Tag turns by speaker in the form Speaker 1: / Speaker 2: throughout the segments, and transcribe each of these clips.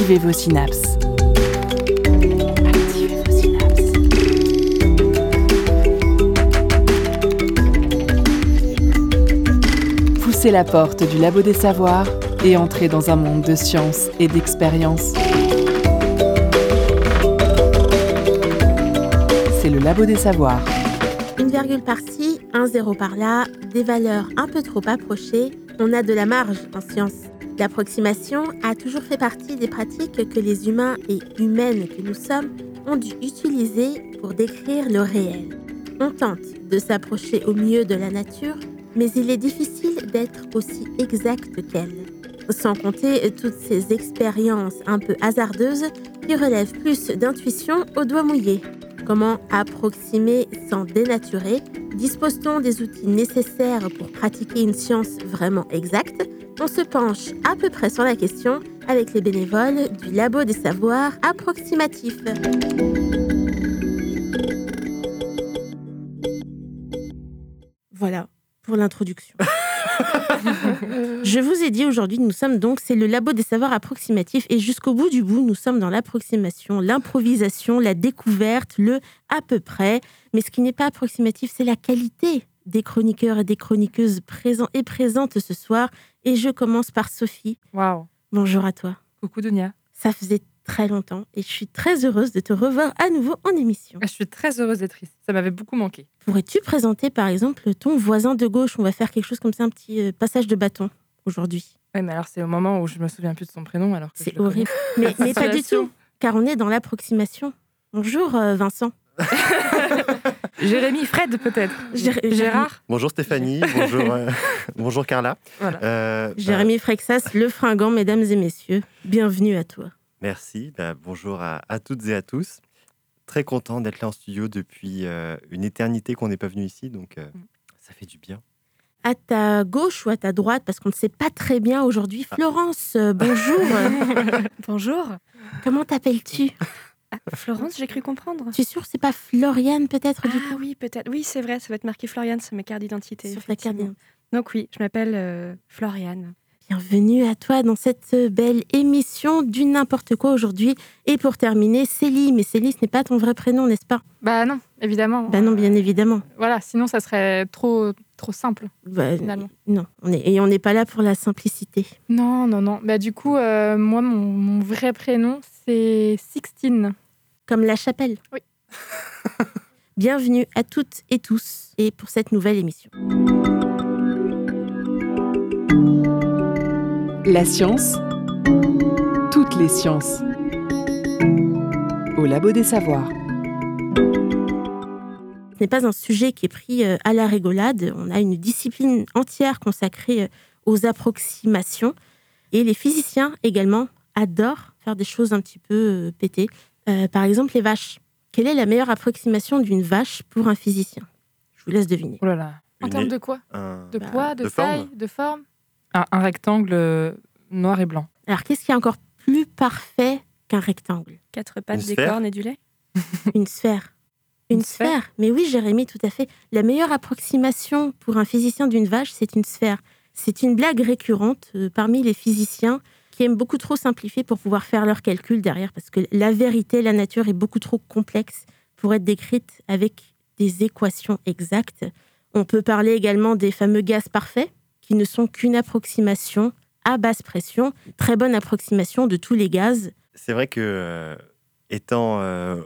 Speaker 1: Activez vos synapses. Poussez la porte du labo des savoirs et entrez dans un monde de science et d'expérience. C'est le labo des savoirs.
Speaker 2: Une virgule par-ci, un zéro par-là, des valeurs un peu trop approchées, on a de la marge en science. L'approximation a toujours fait partie des pratiques que les humains et humaines que nous sommes ont dû utiliser pour décrire le réel. On tente de s'approcher au mieux de la nature, mais il est difficile d'être aussi exact qu'elle. Sans compter toutes ces expériences un peu hasardeuses qui relèvent plus d'intuition au doigt mouillé. Comment approximer sans dénaturer Dispose-t-on des outils nécessaires pour pratiquer une science vraiment exacte? On se penche à peu près sur la question avec les bénévoles du Labo des Savoirs approximatifs. Voilà pour l'introduction. Je vous ai dit aujourd'hui, nous sommes donc, c'est le labo des savoirs approximatifs et jusqu'au bout du bout, nous sommes dans l'approximation, l'improvisation, la découverte, le à peu près. Mais ce qui n'est pas approximatif, c'est la qualité des chroniqueurs et des chroniqueuses présents et présentes ce soir. Et je commence par Sophie.
Speaker 3: Waouh.
Speaker 2: Bonjour à toi.
Speaker 3: Coucou Dunia.
Speaker 2: Ça faisait très longtemps et je suis très heureuse de te revoir à nouveau en émission.
Speaker 3: Je suis très heureuse d'être ici. Ça m'avait beaucoup manqué.
Speaker 2: Pourrais-tu présenter par exemple ton voisin de gauche? On va faire quelque chose comme ça, un petit euh, passage de bâton aujourd'hui.
Speaker 3: Oui, mais alors c'est au moment où je me souviens plus de son prénom. alors
Speaker 2: C'est horrible. Mais, mais pas du tout, car on est dans l'approximation. Bonjour euh, Vincent.
Speaker 3: Jérémy, Fred peut-être. Gérard.
Speaker 4: Bonjour Stéphanie, bonjour, euh, bonjour Carla.
Speaker 3: Voilà.
Speaker 4: Euh, bah,
Speaker 2: Jérémy Frexas, le fringant, mesdames et messieurs. Bienvenue à toi.
Speaker 4: Merci, bah, bonjour à, à toutes et à tous. Très content d'être là en studio depuis euh, une éternité qu'on n'est pas venu ici, donc euh,
Speaker 2: Mm.
Speaker 4: ça fait du bien.
Speaker 2: À ta gauche ou à ta droite, parce qu'on ne sait pas très bien aujourd'hui.
Speaker 4: Ah.
Speaker 2: Florence, euh, bonjour.
Speaker 5: Bonjour.
Speaker 2: Comment t'appelles-tu?
Speaker 5: Ah, Florence, j'ai cru comprendre.
Speaker 2: Tu es sûre que c'est pas Floriane peut-être du
Speaker 5: Ah
Speaker 2: coup?
Speaker 5: oui, peut-être. Oui, c'est vrai, ça va être marqué Floriane sur ma carte d'identité.
Speaker 2: Sur ta carte
Speaker 5: effectivement. Donc oui, je m'appelle euh, Floriane.
Speaker 2: Bienvenue à toi dans cette belle émission du n'importe quoi aujourd'hui. Et pour terminer, Célie. Mais Célie, ce n'est pas ton vrai prénom, n'est-ce pas?
Speaker 3: Bah non, évidemment.
Speaker 2: Bah non, bien évidemment.
Speaker 3: Voilà, sinon ça serait trop trop simple
Speaker 2: Bah,
Speaker 3: finalement.
Speaker 2: non, on est, et on n'est pas là pour la simplicité.
Speaker 3: Non, non, non. Bah du coup, euh, moi, mon, mon vrai prénom, c'est Sixtine.
Speaker 2: Comme la chapelle.
Speaker 3: Oui.
Speaker 2: Bienvenue à toutes et tous et pour cette nouvelle émission.
Speaker 1: La science. Toutes les sciences. Au labo des savoirs.
Speaker 2: Ce n'est pas un sujet qui est pris euh, à la rigolade. On a une discipline entière consacrée euh, aux approximations. Et les physiciens également adorent faire des choses un petit peu euh, pétées. Euh, par exemple, les vaches. Quelle est la meilleure approximation d'une vache pour un physicien? Je vous laisse deviner.
Speaker 3: Oh là là. En termes de quoi?
Speaker 4: Un-
Speaker 3: De
Speaker 2: Bah,
Speaker 3: poids, de,
Speaker 4: de
Speaker 3: taille,
Speaker 4: forme
Speaker 3: de forme? Un, un rectangle euh, noir et blanc.
Speaker 2: Alors, qu'est-ce qui est encore plus parfait qu'un rectangle?
Speaker 5: Quatre pattes, des cornes et du lait?
Speaker 2: Une sphère. Une,
Speaker 3: Une
Speaker 2: sphère.
Speaker 3: sphère
Speaker 2: Mais oui, Jérémy, tout à fait. La meilleure approximation pour un physicien d'une vache, c'est une sphère. C'est une blague récurrente euh, parmi les physiciens qui aiment beaucoup trop simplifier pour pouvoir faire leurs calculs derrière, parce que la vérité, la nature est beaucoup trop complexe pour être décrite avec des équations exactes. On peut parler également des fameux gaz parfaits, qui ne sont qu'une approximation à basse pression, très bonne approximation de tous les gaz.
Speaker 4: C'est vrai que, euh, étant euh,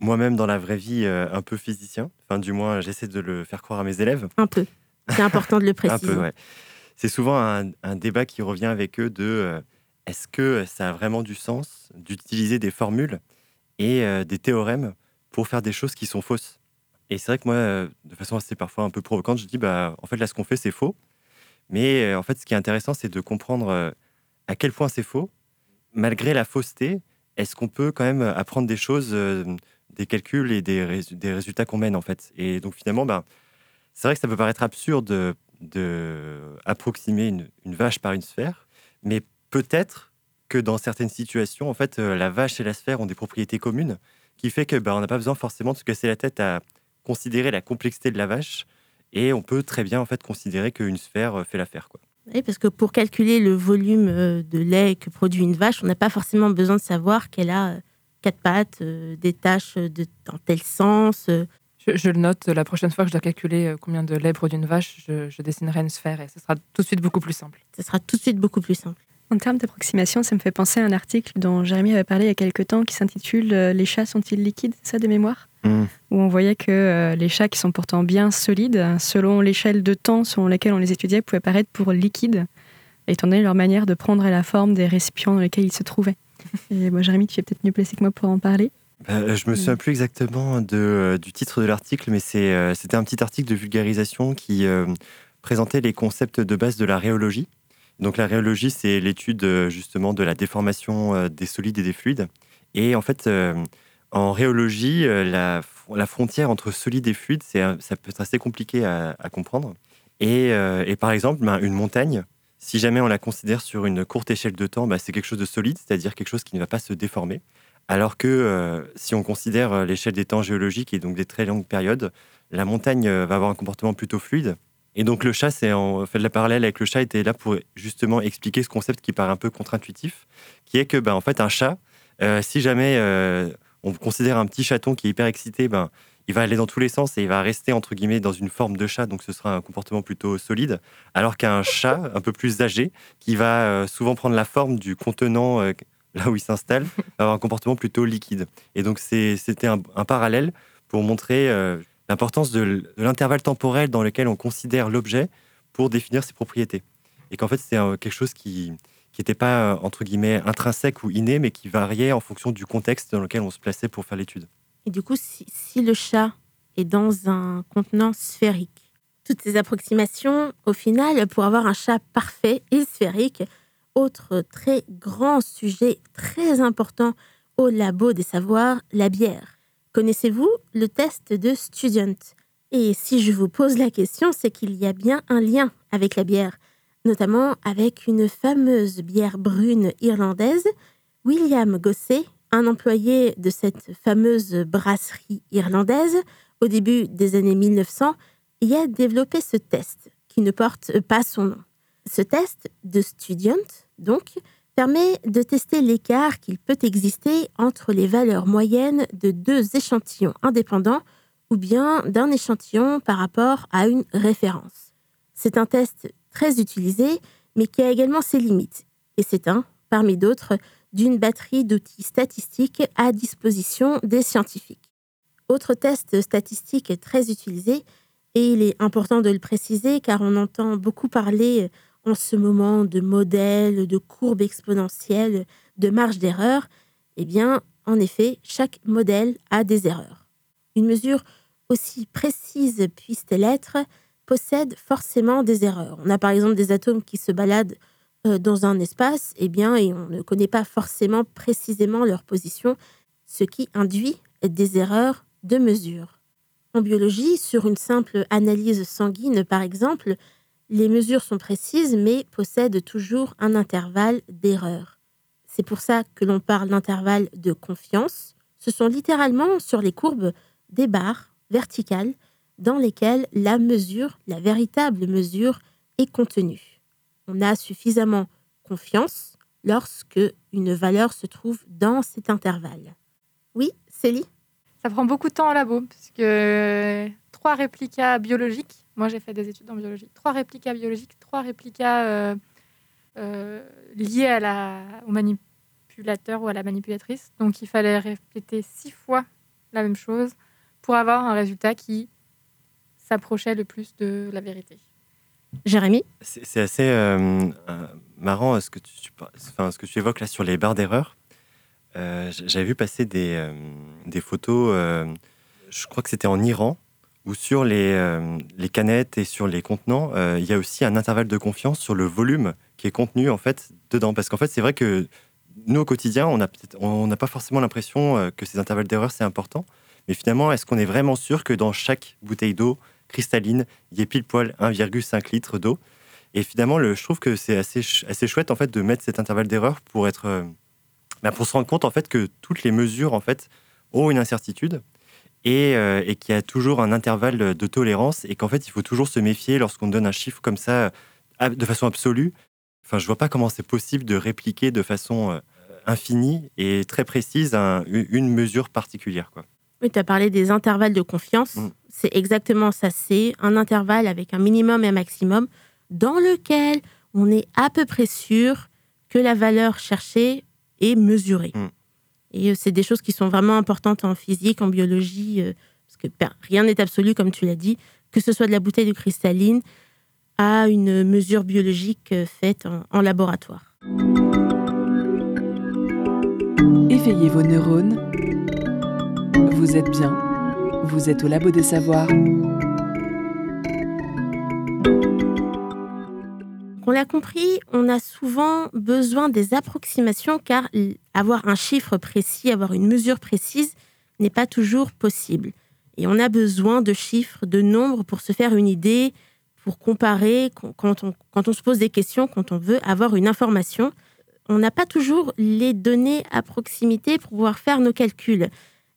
Speaker 4: moi-même dans la vraie vie euh, un peu physicien, enfin du moins j'essaie de le faire croire à mes élèves,
Speaker 2: Un peu. C'est important de le
Speaker 4: un
Speaker 2: préciser.
Speaker 4: peu, ouais. C'est souvent un, un débat qui revient avec eux de est-ce que ça a vraiment du sens d'utiliser des formules et des théorèmes pour faire des choses qui sont fausses? Et c'est vrai que moi, de façon assez parfois un peu provocante, je dis bah en fait là ce qu'on fait c'est faux. Mais euh, en fait ce qui est intéressant c'est de comprendre euh, à quel point c'est faux. Malgré la fausseté, est-ce qu'on peut quand même apprendre des choses, euh, des calculs et des, des résultats qu'on mène en fait? Et donc finalement, bah, c'est vrai que ça peut paraître absurde de, de approximer une, vache par une sphère, mais peut-être que dans certaines situations, en fait, la vache et la sphère ont des propriétés communes, qui fait que bah, on n'a pas besoin forcément de se casser la tête à considérer la complexité de la vache, et on peut très bien en fait considérer qu'une sphère euh, fait l'affaire. Quoi.
Speaker 2: Oui, parce que pour calculer le volume euh, de lait que produit une vache, on n'a pas forcément besoin de savoir qu'elle a euh, quatre pattes, euh, des taches de, dans tel sens.
Speaker 3: Je, je le note, la prochaine fois que je dois calculer combien de lait produit une vache, je, je dessinerai une sphère et ce sera tout de suite beaucoup plus simple.
Speaker 2: Ce sera tout de suite beaucoup plus simple.
Speaker 5: En termes d'approximation, ça me fait penser à un article dont Jérémy avait parlé il y a quelques temps qui s'intitule euh, Les chats sont-ils liquides ça de mémoire
Speaker 4: Mm.
Speaker 5: Où on voyait que euh, les chats qui sont pourtant bien solides, selon l'échelle de temps selon laquelle on les étudiait, pouvaient paraître pour liquides, étant donné leur manière de prendre la forme des récipients dans lesquels ils se trouvaient. Et moi, Jérémy, tu es peut-être mieux placé que moi pour en parler.
Speaker 4: Bah, je me souviens plus exactement de, euh, du titre de l'article, mais c'est, euh, c'était un petit article de vulgarisation qui euh, présentait les concepts de base de la rhéologie. Donc la rhéologie, c'est l'étude euh, justement de la déformation euh, des solides et des fluides. Et en fait, euh, en rhéologie, la, fr- la frontière entre solide et fluide, ça peut être assez compliqué à, comprendre. Et, et par exemple, ben, une montagne, si jamais on la considère sur une courte échelle de temps, ben, c'est quelque chose de solide, c'est-à-dire quelque chose qui ne va pas se déformer. Alors que si on considère l'échelle des temps géologiques et donc des très longues périodes, la montagne va avoir un comportement plutôt fluide. Et donc le chat, c'est en fait la parallèle avec le chat était là pour justement expliquer ce concept qui paraît un peu contre-intuitif, qui est que ben, en fait un chat, euh, si jamais euh, on considère un petit chaton qui est hyper excité, ben il va aller dans tous les sens et il va rester entre guillemets dans une forme de chat, donc ce sera un comportement plutôt solide. Alors qu'un chat un peu plus âgé, qui va euh, souvent prendre la forme du contenant là où il s'installe, avoir un comportement plutôt liquide. Et donc c'était un, parallèle pour montrer l'importance de, l'intervalle temporel dans lequel on considère l'objet pour définir ses propriétés. Et qu'en fait c'est quelque chose qui n'était pas euh, entre guillemets intrinsèque ou inné, mais qui variait en fonction du contexte dans lequel on se plaçait pour faire l'étude.
Speaker 2: Et du coup, si, si le chat est dans un contenant sphérique, toutes ces approximations, au final, pour avoir un chat parfait et sphérique, autre très grand sujet très important au labo des savoirs, la bière. Connaissez-vous le test de Student? Et si je vous pose la question, c'est qu'il y a bien un lien avec la bière, notamment avec une fameuse bière brune irlandaise, William Gosset, un employé de cette fameuse brasserie irlandaise au début des années 1900, y a développé ce test qui ne porte pas son nom. Ce test de Student, donc, permet de tester l'écart qu'il peut exister entre les valeurs moyennes de deux échantillons indépendants ou bien d'un échantillon par rapport à une référence. C'est un test très utilisé, mais qui a également ses limites. Et c'est un, parmi d'autres, d'une batterie d'outils statistiques à disposition des scientifiques. Autre test statistique très utilisé, et il est important de le préciser car on entend beaucoup parler en ce moment de modèles, de courbes exponentielles, de marge d'erreur, eh bien, en effet, chaque modèle a des erreurs. Une mesure aussi précise puisse-t-elle être possède forcément des erreurs. On a par exemple des atomes qui se baladent euh, dans un espace, eh bien, et on ne connaît pas forcément précisément leur position, ce qui induit des erreurs de mesure. En biologie, sur une simple analyse sanguine, par exemple, les mesures sont précises mais possèdent toujours un intervalle d'erreur. C'est pour ça que l'on parle d'intervalle de confiance. Ce sont littéralement sur les courbes des barres verticales dans lesquelles la mesure, la véritable mesure, est contenue. On a suffisamment confiance lorsque une valeur se trouve dans cet intervalle. Oui, Célie?
Speaker 3: Ça prend beaucoup de temps en labo, parce que trois réplicas biologiques, moi j'ai fait des études en biologie, trois réplicas biologiques, trois réplicas euh, euh, liés à la, au manipulateur ou à la manipulatrice. Donc il fallait répéter six fois la même chose pour avoir un résultat qui s'approchait le plus de la vérité.
Speaker 2: Jérémy
Speaker 4: C'est assez euh, euh, marrant ce que, tu, enfin, ce que tu évoques là sur les barres d'erreur. Euh, J'avais vu passer des, euh, des photos, euh, je crois que c'était en Iran, sur les, euh, les canettes et sur les contenants, euh, il y a aussi un intervalle de confiance sur le volume qui est contenu en fait dedans. Parce qu'en fait, c'est vrai que nous au quotidien, on n'a pas forcément l'impression euh, que ces intervalles d'erreur c'est important. Mais finalement, est-ce qu'on est vraiment sûr que dans chaque bouteille d'eau cristalline, il y ait pile poil 1,5 litre d'eau? Et finalement, le, je trouve que c'est assez, ch- assez chouette en fait de mettre cet intervalle d'erreur pour être, bah, pour se rendre compte en fait que toutes les mesures en fait ont une incertitude et, euh, et qu'il y a toujours un intervalle de tolérance et qu'en fait il faut toujours se méfier lorsqu'on donne un chiffre comme ça de façon absolue. Enfin, je vois pas comment c'est possible de répliquer de façon euh, infinie et très précise une mesure particulière. Quoi.
Speaker 2: Oui, tu as parlé des intervalles de confiance. Mm. C'est exactement ça. C'est un intervalle avec un minimum et un maximum dans lequel on est à peu près sûr que la valeur cherchée est mesurée. Mm. Et euh, c'est des choses qui sont vraiment importantes en physique, en biologie, euh, parce que ben, rien n'est absolu, comme tu l'as dit, que ce soit de la bouteille de cristalline à une mesure biologique euh, faite en, laboratoire.
Speaker 1: Éveillez vos neurones. Vous êtes bien. Vous êtes au labo des savoirs.
Speaker 2: On l'a compris, on a souvent besoin des approximations car avoir un chiffre précis, avoir une mesure précise n'est pas toujours possible. Et on a besoin de chiffres, de nombres pour se faire une idée, pour comparer quand on, se pose des questions, quand on veut avoir une information. On n'a pas toujours les données à proximité pour pouvoir faire nos calculs.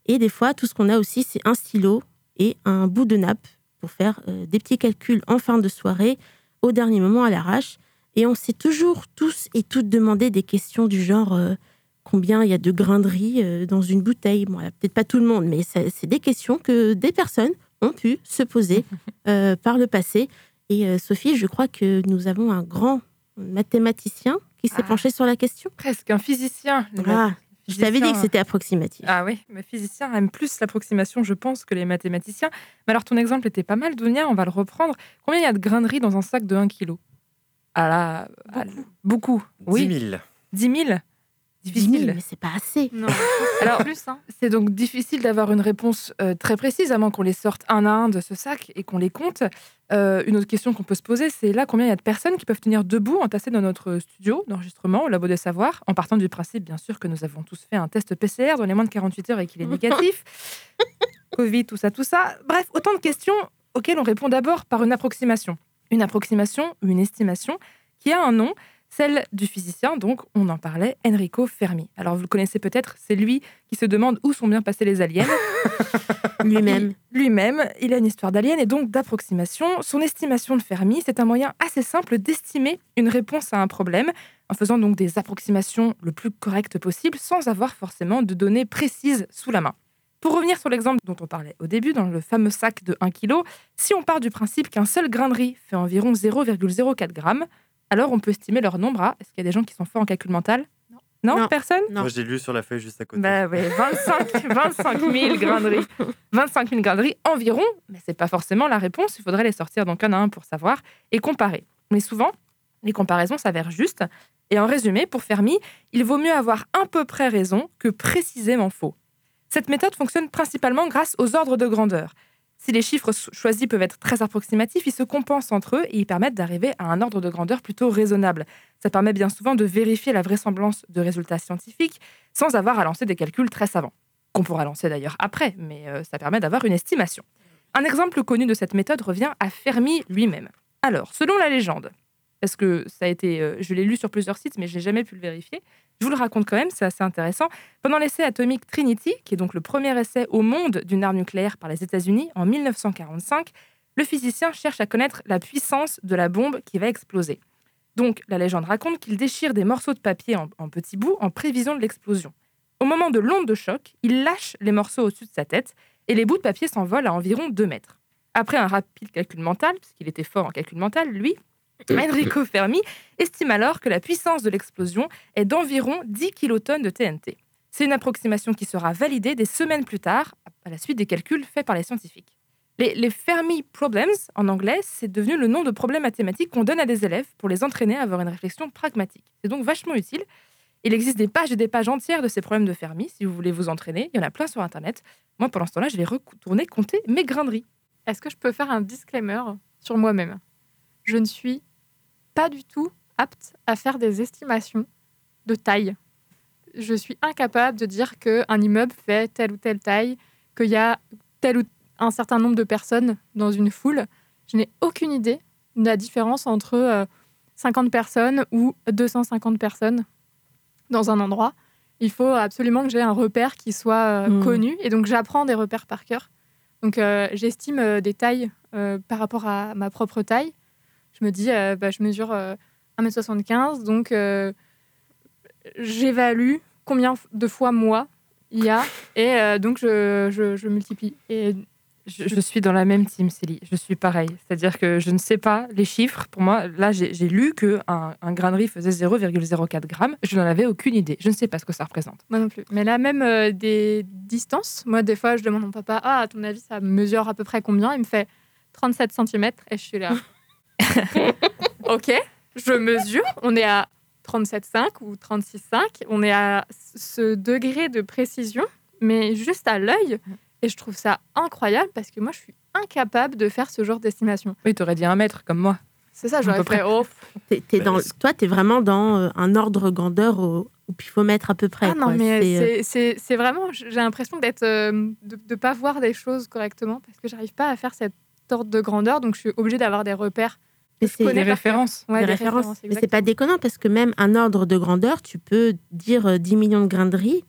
Speaker 2: Et des fois, tout ce qu'on a aussi, c'est un stylo et un bout de nappe pour faire euh, des petits calculs en fin de soirée, au dernier moment à l'arrache. Et on s'est toujours tous et toutes demandé des questions du genre euh, combien il y a de grains de riz euh, dans une bouteille. Bon, peut-être pas tout le monde, mais c'est des questions que des personnes ont pu se poser par le passé. Et Sophie, je crois que nous avons un grand mathématicien qui s'est ah. penché sur la question.
Speaker 6: Presque un physicien.
Speaker 2: Ah, je t'avais dit que c'était approximatif.
Speaker 6: Ah oui, mais physiciens aiment plus l'approximation, je pense, que les mathématiciens. Mais alors, ton exemple était pas mal, Dounia, on va le reprendre. Combien il y a de grains de riz dans un sac de 1 kg Ah là, beaucoup. beaucoup. Oui.
Speaker 4: 10 000.
Speaker 6: 10 000
Speaker 2: difficile. mais c'est pas assez.
Speaker 3: Non. Alors, plus, hein.
Speaker 6: c'est donc difficile d'avoir une réponse euh, très précise, à moins qu'on les sorte un à un de ce sac et qu'on les compte. Euh, une autre question qu'on peut se poser, c'est là combien il y a de personnes qui peuvent tenir debout entassées dans notre studio d'enregistrement au Labo des Savoirs, en partant du principe, bien sûr, que nous avons tous fait un test PCR dans les moins de 48 heures et qu'il est négatif. Covid, tout ça, tout ça. Bref, autant de questions auxquelles on répond d'abord par une approximation. Une approximation ou une estimation qui a un nom celle du physicien, donc on en parlait, Enrico Fermi. Alors vous le connaissez peut-être, c'est lui qui se demande où sont bien passés les aliens.
Speaker 2: Lui-même.
Speaker 6: Lui-même, il a une histoire d'aliens et donc d'approximation. Son estimation de Fermi, c'est un moyen assez simple d'estimer une réponse à un problème, en faisant donc des approximations le plus correctes possible, sans avoir forcément de données précises sous la main. Pour revenir sur l'exemple dont on parlait au début, dans le fameux sac de 1 kg, si on part du principe qu'un seul grain de riz fait environ 0,04 g, alors on peut estimer leur nombre à. Est-ce qu'il y a des gens qui sont forts en calcul mental? Non. personne?
Speaker 4: Moi, j'ai lu sur la feuille juste à côté.
Speaker 6: Bah, 25, 25 000 grains de riz. 25 000 grains de riz environ, mais c'est pas forcément la réponse. Il faudrait les sortir donc un à un pour savoir et comparer. Mais souvent, les comparaisons s'avèrent justes. Et en résumé, pour Fermi, il vaut mieux avoir un peu près raison que précisément faux. Cette méthode fonctionne principalement grâce aux ordres de grandeur. Si les chiffres choisis peuvent être très approximatifs, ils se compensent entre eux et ils permettent d'arriver à un ordre de grandeur plutôt raisonnable. Ça permet bien souvent de vérifier la vraisemblance de résultats scientifiques sans avoir à lancer des calculs très savants, qu'on pourra lancer d'ailleurs après, mais euh, ça permet d'avoir une estimation. Un exemple connu de cette méthode revient à Fermi lui-même. Alors, selon la légende, parce que ça a été, euh, je l'ai lu sur plusieurs sites, mais je n'ai jamais pu le vérifier. Je vous le raconte quand même, c'est assez intéressant. Pendant l'essai atomique Trinity, qui est donc le premier essai au monde d'une arme nucléaire par les États-Unis en 1945, le physicien cherche à connaître la puissance de la bombe qui va exploser. Donc, la légende raconte qu'il déchire des morceaux de papier en, en petits bouts en prévision de l'explosion. Au moment de l'onde de choc, il lâche les morceaux au-dessus de sa tête et les bouts de papier s'envolent à environ 2 mètres. Après un rapide calcul mental, puisqu'il était fort en calcul mental, lui, Enrico Fermi estime alors que la puissance de l'explosion est d'environ 10 kilotonnes de TNT. C'est une approximation qui sera validée des semaines plus tard, à la suite des calculs faits par les scientifiques. Les, Fermi Problems, en anglais, c'est devenu le nom de problème mathématique qu'on donne à des élèves pour les entraîner à avoir une réflexion pragmatique. C'est donc vachement utile. Il existe des pages et des pages entières de ces problèmes de Fermi, si vous voulez vous entraîner. Il y en a plein sur Internet. Moi, pendant ce temps-là, je vais retourner compter mes graineries.
Speaker 3: Est-ce que je peux faire un disclaimer sur moi-même? Je ne suis pas du tout apte à faire des estimations de taille. Je suis incapable de dire qu'un immeuble fait telle ou telle taille, qu'il y a tel ou un certain nombre de personnes dans une foule. Je n'ai aucune idée de la différence entre 50 euh, personnes ou 250 personnes dans un endroit. Il faut absolument que j'ai un repère qui soit euh, hmm. connu. Et donc, j'apprends des repères par cœur. Donc, euh, j'estime des tailles par rapport à ma propre taille Je me dis, euh, bah, je mesure euh, 1m75, donc euh, j'évalue combien de fois moi il y a, et euh, donc je, je- je multiplie. Et
Speaker 6: Je, je suis dans la même team, Célie. Je suis pareil. C'est-à-dire que je ne sais pas les chiffres. Pour moi, là, j'ai lu qu'un un grain de riz faisait 0,04 grammes. Je n'en avais aucune idée. Je ne sais pas ce que ça représente.
Speaker 3: Moi non plus. Mais là, même euh, des distances, moi, des fois, je demande à mon papa, ah, à ton avis, ça mesure à peu près combien? Il me fait 37 cm et je suis là. ok, je mesure. On est à 37,5 ou 36,5. On est à ce degré de précision, mais juste à l'œil. Et je trouve ça incroyable parce que moi, je suis incapable de faire ce genre d'estimation.
Speaker 6: Oui, t'aurais dit un mètre comme moi.
Speaker 3: C'est ça,
Speaker 6: À
Speaker 3: j'aurais
Speaker 6: peu près.
Speaker 3: fait, oh,
Speaker 2: T'es- t'es
Speaker 4: Bah,
Speaker 2: dans,
Speaker 4: c'est-
Speaker 2: toi, tu es vraiment dans euh, un ordre grandeur au, au pifomètre à peu près.
Speaker 3: Ah non,
Speaker 2: quoi.
Speaker 3: mais
Speaker 2: C'est, euh,
Speaker 3: c'est- c'est c'est vraiment, j'ai l'impression d'être, euh, de ne pas voir des choses correctement parce que j'arrive pas à faire cette ordre de grandeur, donc je suis obligée d'avoir des repères.
Speaker 2: mais c'est-
Speaker 6: Des références.
Speaker 3: Ouais,
Speaker 2: des
Speaker 3: des
Speaker 2: références.
Speaker 3: références,
Speaker 2: mais c'est pas déconnant parce que même un ordre de grandeur, tu peux dire euh, 10 millions de grains de riz.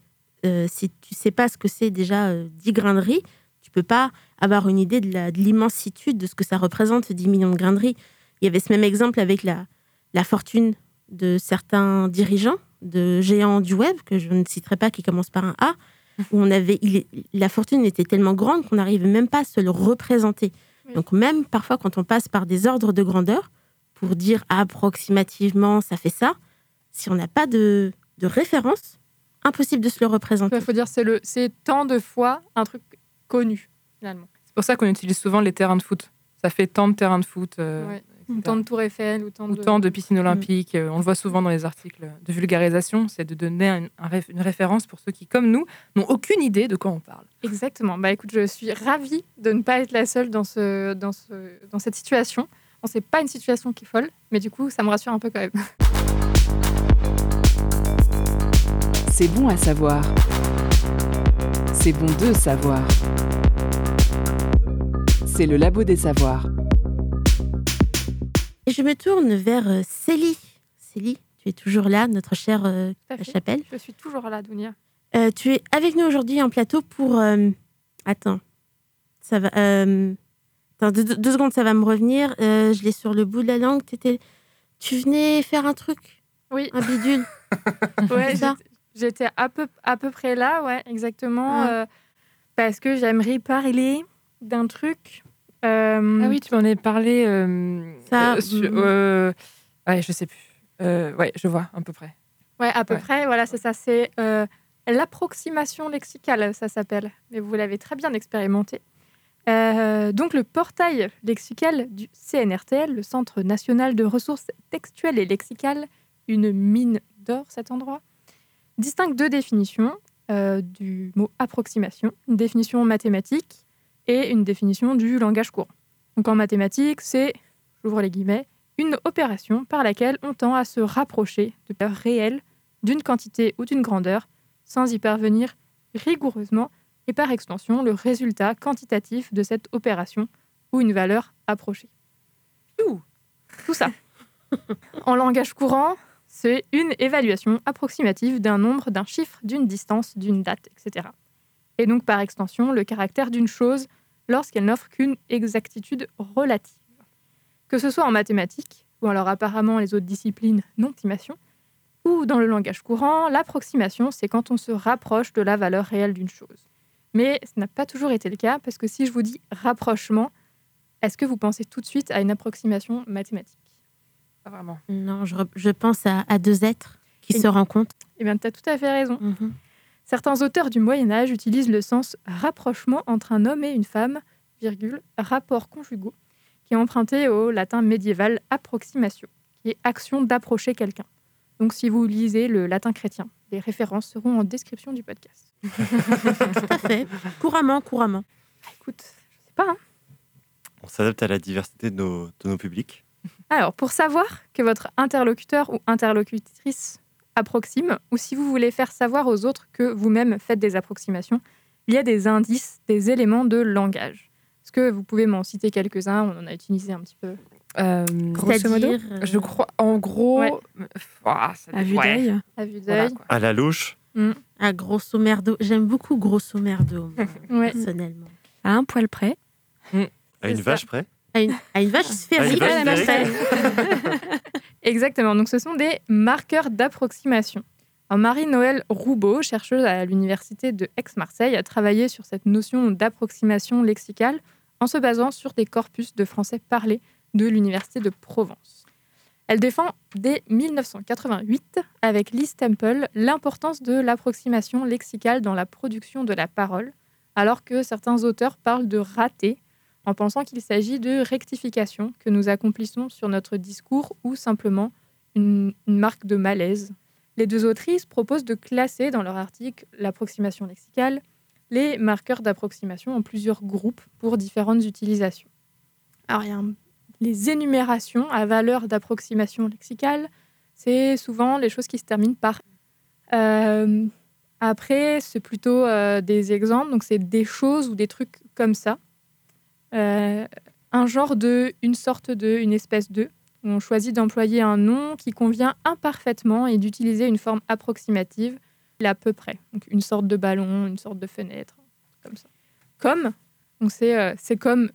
Speaker 2: euh, si tu sais pas ce que c'est déjà euh, 10 grains de riz, tu peux pas avoir une idée de l'immensitude de ce que ça représente 10 millions de grains de riz. Il y avait ce même exemple avec la, la fortune de certains dirigeants de géants du web, que je ne citerai pas, qui commence par un A, où on avait, il est- la fortune était tellement grande qu'on n'arrivait même pas à se le représenter. Donc même parfois quand on passe par des ordres de grandeur, pour dire approximativement ça fait ça, si on n'a pas de, de référence, impossible de se le représenter.
Speaker 3: Il faut dire c'est le, c'est tant de fois un truc connu finalement.
Speaker 6: C'est pour ça qu'on utilise souvent les terrains de foot. Ça fait tant de terrains de foot. euh,
Speaker 3: Ouais.
Speaker 6: Etc.
Speaker 3: Ou tant de Tour Eiffel, ou tant de.
Speaker 6: Autant de piscines olympiques, euh, on le voit souvent dans les articles de vulgarisation, c'est de donner un- un réf- une référence pour ceux qui, comme nous, n'ont aucune idée de quoi on parle.
Speaker 3: Exactement. Bah écoute, je suis ravie de ne pas être la seule dans ce, dans ce, dans cette situation. Bon, c'est pas une situation qui est folle, mais du coup, ça me rassure un peu quand même.
Speaker 1: C'est bon à savoir. C'est bon de savoir. C'est le labo des savoirs.
Speaker 2: Et je me tourne vers euh, Célie. Célie, tu es toujours là, notre chère euh, chapelle.
Speaker 3: Je suis toujours là, Dounia.
Speaker 2: Euh, tu es avec nous aujourd'hui en plateau pour. euh, Attends. Ça va. Attends, deux, deux secondes, ça va me revenir. Je l'ai sur le bout de la langue. Tu venais faire un truc,
Speaker 3: Oui,
Speaker 2: un bidule.
Speaker 3: ouais, j'étais- à peu, à peu près là, ouais, exactement.
Speaker 2: Ah.
Speaker 3: parce que j'aimerais parler d'un truc. Euh,
Speaker 6: Ah oui, tu m'en as parlé. euh,
Speaker 2: Ça,
Speaker 6: euh, sur-
Speaker 2: mm.
Speaker 6: euh, ouais, je sais plus. Ouais, je vois à peu près.
Speaker 3: Ouais, à peu
Speaker 6: Ouais.
Speaker 3: près, voilà, c'est ça. C'est l'approximation lexicale, ça s'appelle. Mais vous l'avez très bien expérimenté. Euh, donc, le portail lexical du CNRTL, le Centre national de ressources textuelles et lexicales, une mine d'or, cet endroit, distingue deux définitions euh, du mot approximation, une définition mathématique et une définition du langage courant. Donc, en mathématiques, c'est, j'ouvre les guillemets, une opération par laquelle on tend à se rapprocher de valeurs réelles d'une quantité ou d'une grandeur sans y parvenir rigoureusement et par extension le résultat quantitatif de cette opération ou une valeur approchée. Ouh, Tout ça. en langage courant, c'est une évaluation approximative d'un nombre, d'un chiffre, d'une distance, d'une date, etc. Et donc par extension le caractère d'une chose lorsqu'elle n'offre qu'une exactitude relative que ce soit en mathématiques, ou alors apparemment les autres disciplines non-timation, ou dans le langage courant, l'approximation, c'est quand on se rapproche de la valeur réelle d'une chose. Mais ce n'a pas toujours été le cas, parce que si je vous dis rapprochement, est-ce que vous pensez tout de suite à une approximation mathématique?
Speaker 6: Pas vraiment.
Speaker 2: Non, je, pense à, à deux êtres qui
Speaker 3: Et-
Speaker 2: se rencontrent.
Speaker 3: Eh bien, tu as tout à fait raison.
Speaker 2: Mhm.
Speaker 3: Certains auteurs du Moyen Âge utilisent le sens rapprochement entre un homme et une femme, virgule, rapport conjugaux, qui est emprunté au latin médiéval approximatio, qui est action d'approcher quelqu'un. Donc si vous lisez le latin chrétien, les références seront en description du podcast.
Speaker 2: Tout à fait. couramment, couramment.
Speaker 3: Ah, écoute, je sais pas. hein.
Speaker 4: On s'adapte à la diversité de nos, de nos publics.
Speaker 3: Alors, pour savoir que votre interlocuteur ou interlocutrice approxime, ou si vous voulez faire savoir aux autres que vous-même faites des approximations, il y a des indices, des éléments de langage. Est-ce que vous pouvez m'en citer quelques-uns? On en a utilisé un petit peu.
Speaker 6: Euh,
Speaker 2: Grosso modo
Speaker 3: euh,
Speaker 6: je crois, en gros,
Speaker 3: Ouais.
Speaker 6: Ah, ça
Speaker 5: À vue
Speaker 6: ouais.
Speaker 5: d'œil.
Speaker 3: À vue d'œil.
Speaker 4: À la louche,
Speaker 2: À grosso merdo. J'aime beaucoup grosso merdo,
Speaker 3: Ouais.
Speaker 2: personnellement.
Speaker 5: À un poil près.
Speaker 4: à
Speaker 3: C'est
Speaker 4: une
Speaker 3: ça.
Speaker 4: vache près.
Speaker 2: À une, à une vache sphérique. à
Speaker 4: sphérique.
Speaker 2: Marseille.
Speaker 3: Exactement. Donc, ce sont des marqueurs d'approximation. Alors, Marie-Noël Roubaud, chercheuse à l'université de Aix-Marseille, a travaillé sur cette notion d'approximation lexicale en se basant sur des corpus de français parlé de l'université de Provence. Elle défend dès 1988, avec Liz Temple, l'importance de l'approximation lexicale dans la production de la parole, alors que certains auteurs parlent de raté en pensant qu'il s'agit de rectification que nous accomplissons sur notre discours ou simplement une, marque de malaise. Les deux autrices proposent de classer dans leur article l'approximation lexicale les marqueurs d'approximation en plusieurs groupes pour différentes utilisations. Alors, les énumérations à valeur d'approximation lexicale, c'est souvent les choses qui se terminent par euh, après, c'est plutôt euh, des exemples, donc c'est des choses ou des trucs comme ça. Euh, un genre de, une sorte de, une espèce de. On choisit d'employer un nom qui convient imparfaitement et d'utiliser une forme approximative, à peu près. Donc une sorte de ballon, une sorte de fenêtre, comme ça. Comme, euh, c'est comme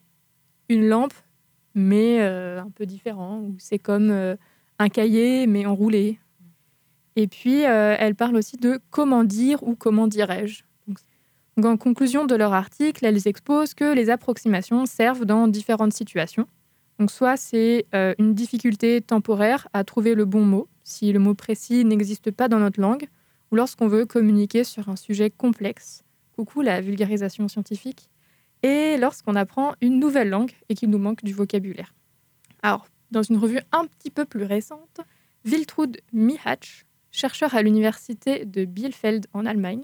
Speaker 3: une lampe, mais euh, un peu différent, ou c'est comme un cahier, mais enroulé. Et puis, elle parle aussi de comment dire ou comment dirais-je. En conclusion de leur article, elles exposent que les approximations servent dans différentes situations. Donc, soit c'est euh, une difficulté temporaire à trouver le bon mot, si le mot précis n'existe pas dans notre langue, ou lorsqu'on veut communiquer sur un sujet complexe. Coucou la vulgarisation scientifique. Et lorsqu'on apprend une nouvelle langue et qu'il nous manque du vocabulaire. Alors, dans une revue un petit peu plus récente, Wiltrud Mihatch, chercheur à l'université de Bielefeld en Allemagne,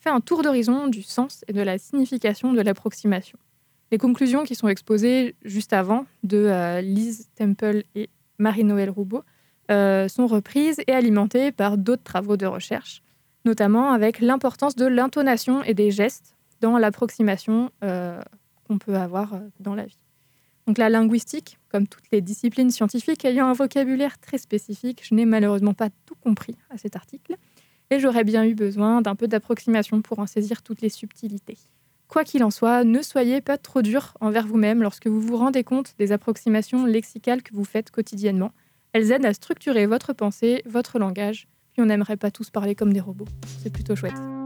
Speaker 3: fait un tour d'horizon du sens et de la signification de l'approximation. Les conclusions qui sont exposées juste avant de euh, Liz Temple et Marie-Noël Roubaud euh, sont reprises et alimentées par d'autres travaux de recherche, notamment avec l'importance de l'intonation et des gestes dans l'approximation euh, qu'on peut avoir euh, dans la vie. Donc la linguistique, comme toutes les disciplines scientifiques ayant un vocabulaire très spécifique, je n'ai malheureusement pas tout compris à cet article, et j'aurais bien eu besoin d'un peu d'approximation pour en saisir toutes les subtilités. Quoi qu'il en soit, ne soyez pas trop dur envers vous-même lorsque vous vous rendez compte des approximations lexicales que vous faites quotidiennement. Elles aident à structurer votre pensée, votre langage, puis on n'aimerait pas tous parler comme des robots. C'est plutôt chouette.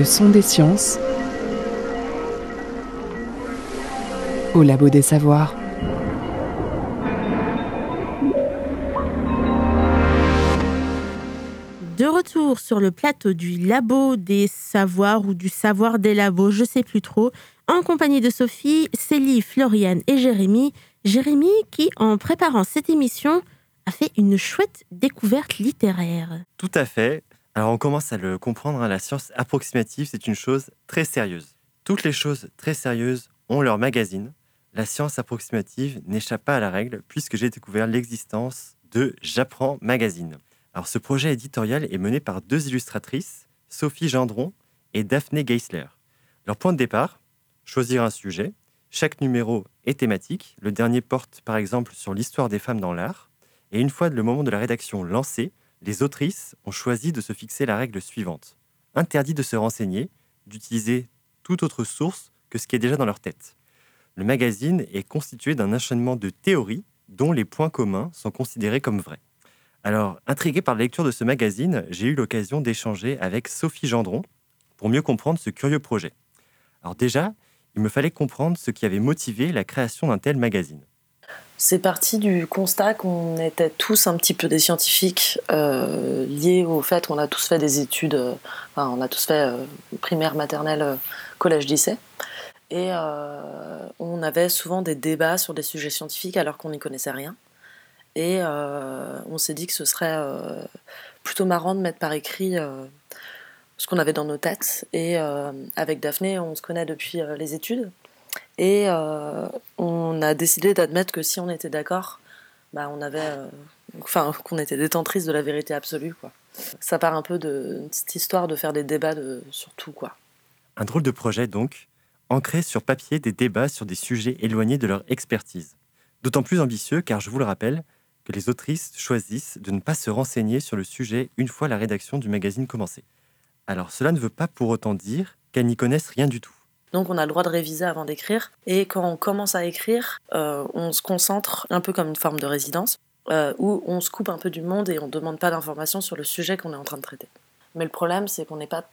Speaker 1: Le son des sciences au labo des savoirs.
Speaker 2: De retour sur le plateau du labo des savoirs ou du savoir des labos, je sais plus trop, en compagnie de Sophie, Célie, Floriane et Jérémy. Jérémy qui, en préparant cette émission, a fait une chouette découverte littéraire.
Speaker 4: Tout à fait. Alors on commence à le comprendre, hein, la science approximative, c'est une chose très sérieuse. Toutes les choses très sérieuses ont leur magazine. La science approximative n'échappe pas à la règle puisque j'ai découvert l'existence de J'apprends Magazine. Alors ce projet éditorial est mené par deux illustratrices, Sophie Gendron et Daphné Geisler. Leur point de départ, choisir un sujet. Chaque numéro est thématique. Le dernier porte par exemple sur l'histoire des femmes dans l'art. Et une fois le moment de la rédaction lancé, les autrices ont choisi de se fixer la règle suivante. Interdit de se renseigner, d'utiliser toute autre source que ce qui est déjà dans leur tête. Le magazine est constitué d'un enchaînement de théories dont les points communs sont considérés comme vrais. Alors, intrigué par la lecture de ce magazine, j'ai eu l'occasion d'échanger avec Sophie Gendron pour mieux comprendre ce curieux projet. Alors déjà, il me fallait comprendre ce qui avait motivé la création d'un tel magazine.
Speaker 7: C'est parti du constat qu'on était tous un petit peu des scientifiques euh, liés au fait qu'on a tous fait des études, euh, on a tous fait euh, primaire, maternelle, collège, lycée. Et on avait souvent des débats sur des sujets scientifiques alors qu'on n'y connaissait rien. Et on s'est dit que ce serait plutôt marrant de mettre par écrit ce qu'on avait dans nos têtes. Et avec Daphné, on se connaît depuis les études. Et euh, on a décidé d'admettre que si on était d'accord, bah, on avait, euh, qu'on était détentrice de la vérité absolue, quoi. Ça part un peu de cette histoire de faire des débats sur tout, quoi.
Speaker 4: Un drôle de projet donc, ancré sur papier des débats sur des sujets éloignés de leur expertise. D'autant plus ambitieux car, je vous le rappelle, que les autrices choisissent de ne pas se renseigner sur le sujet une fois la rédaction du magazine commencée. Alors cela ne veut pas pour autant dire qu'elles n'y connaissent rien du tout.
Speaker 7: Donc on a le droit de réviser avant d'écrire. Et quand on commence à écrire, euh, on se concentre un peu comme une forme de résidence, euh, où on se coupe un peu du monde et on ne demande pas d'informations sur le sujet qu'on est en train de traiter. Mais le problème, c'est qu'on n'est pas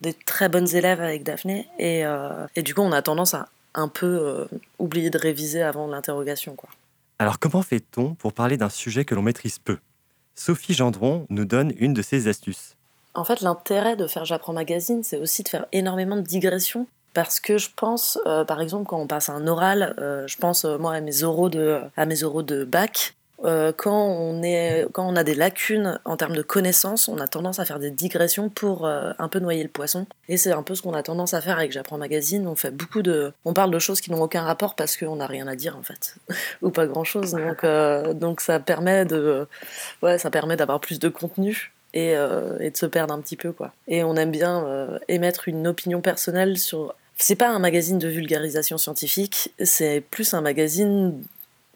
Speaker 7: des très bonnes élèves avec Daphné, et, euh, et du coup on a tendance à un peu oublier de réviser avant l'interrogation. quoi.
Speaker 4: Alors comment fait-on pour parler d'un sujet que l'on maîtrise peu? Sophie Gendron nous donne une de ses astuces.
Speaker 7: En fait, l'intérêt de faire J'apprends Magazine, c'est aussi de faire énormément de digressions. Parce que je pense, euh, par exemple, quand on passe un oral, euh, je pense euh, moi à mes oraux de, à mes oraux de bac. Quand, on est, quand on a des lacunes en termes de connaissances, on a tendance à faire des digressions pour un peu noyer le poisson. Et c'est un peu ce qu'on a tendance à faire avec J'apprends Magazine. On fait beaucoup de, on parle de choses qui n'ont aucun rapport parce qu'on n'a rien à dire en fait, ou pas grand chose. Donc, donc ça permet de, ouais, ça permet d'avoir plus de contenu et, et de se perdre un petit peu quoi. Et on aime bien émettre une opinion personnelle sur. C'est pas un magazine de vulgarisation scientifique, c'est plus un magazine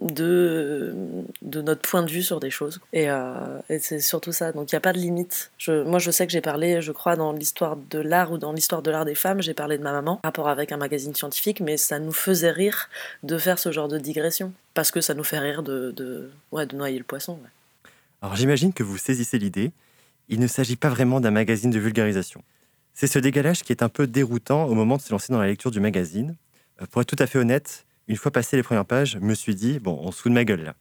Speaker 7: de, de notre point de vue sur des choses. Et, euh, c'est surtout ça. Donc il n'y a pas de limite. Moi, je sais que j'ai parlé, je crois, dans l'histoire de l'art ou dans l'histoire de l'art des femmes, j'ai parlé de ma maman, rapport avec un magazine scientifique, mais ça nous faisait rire de faire ce genre de digression. Parce que ça nous fait rire de, ouais, de noyer le poisson.
Speaker 4: Alors j'imagine que vous saisissez l'idée. Il ne s'agit pas vraiment d'un magazine de vulgarisation. C'est ce décalage qui est un peu déroutant au moment de se lancer dans la lecture du magazine. Euh, Pour être tout à fait honnête, une fois passé les premières pages, je me suis dit, bon, on se fout ma gueule là.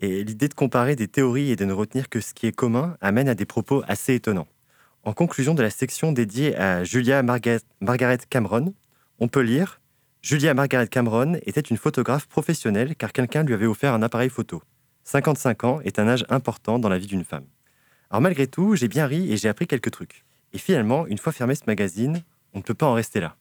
Speaker 4: Et l'idée de comparer des théories et de ne retenir que ce qui est commun amène à des propos assez étonnants. En conclusion de la section dédiée à Julia Marga- Margaret Cameron, on peut lire Julia Margaret Cameron était une photographe professionnelle car quelqu'un lui avait offert un appareil photo. 55 ans est un âge important dans la vie d'une femme. Alors malgré tout, j'ai bien ri et j'ai appris quelques trucs. Et finalement, une fois fermé ce magazine, on ne peut pas en rester là.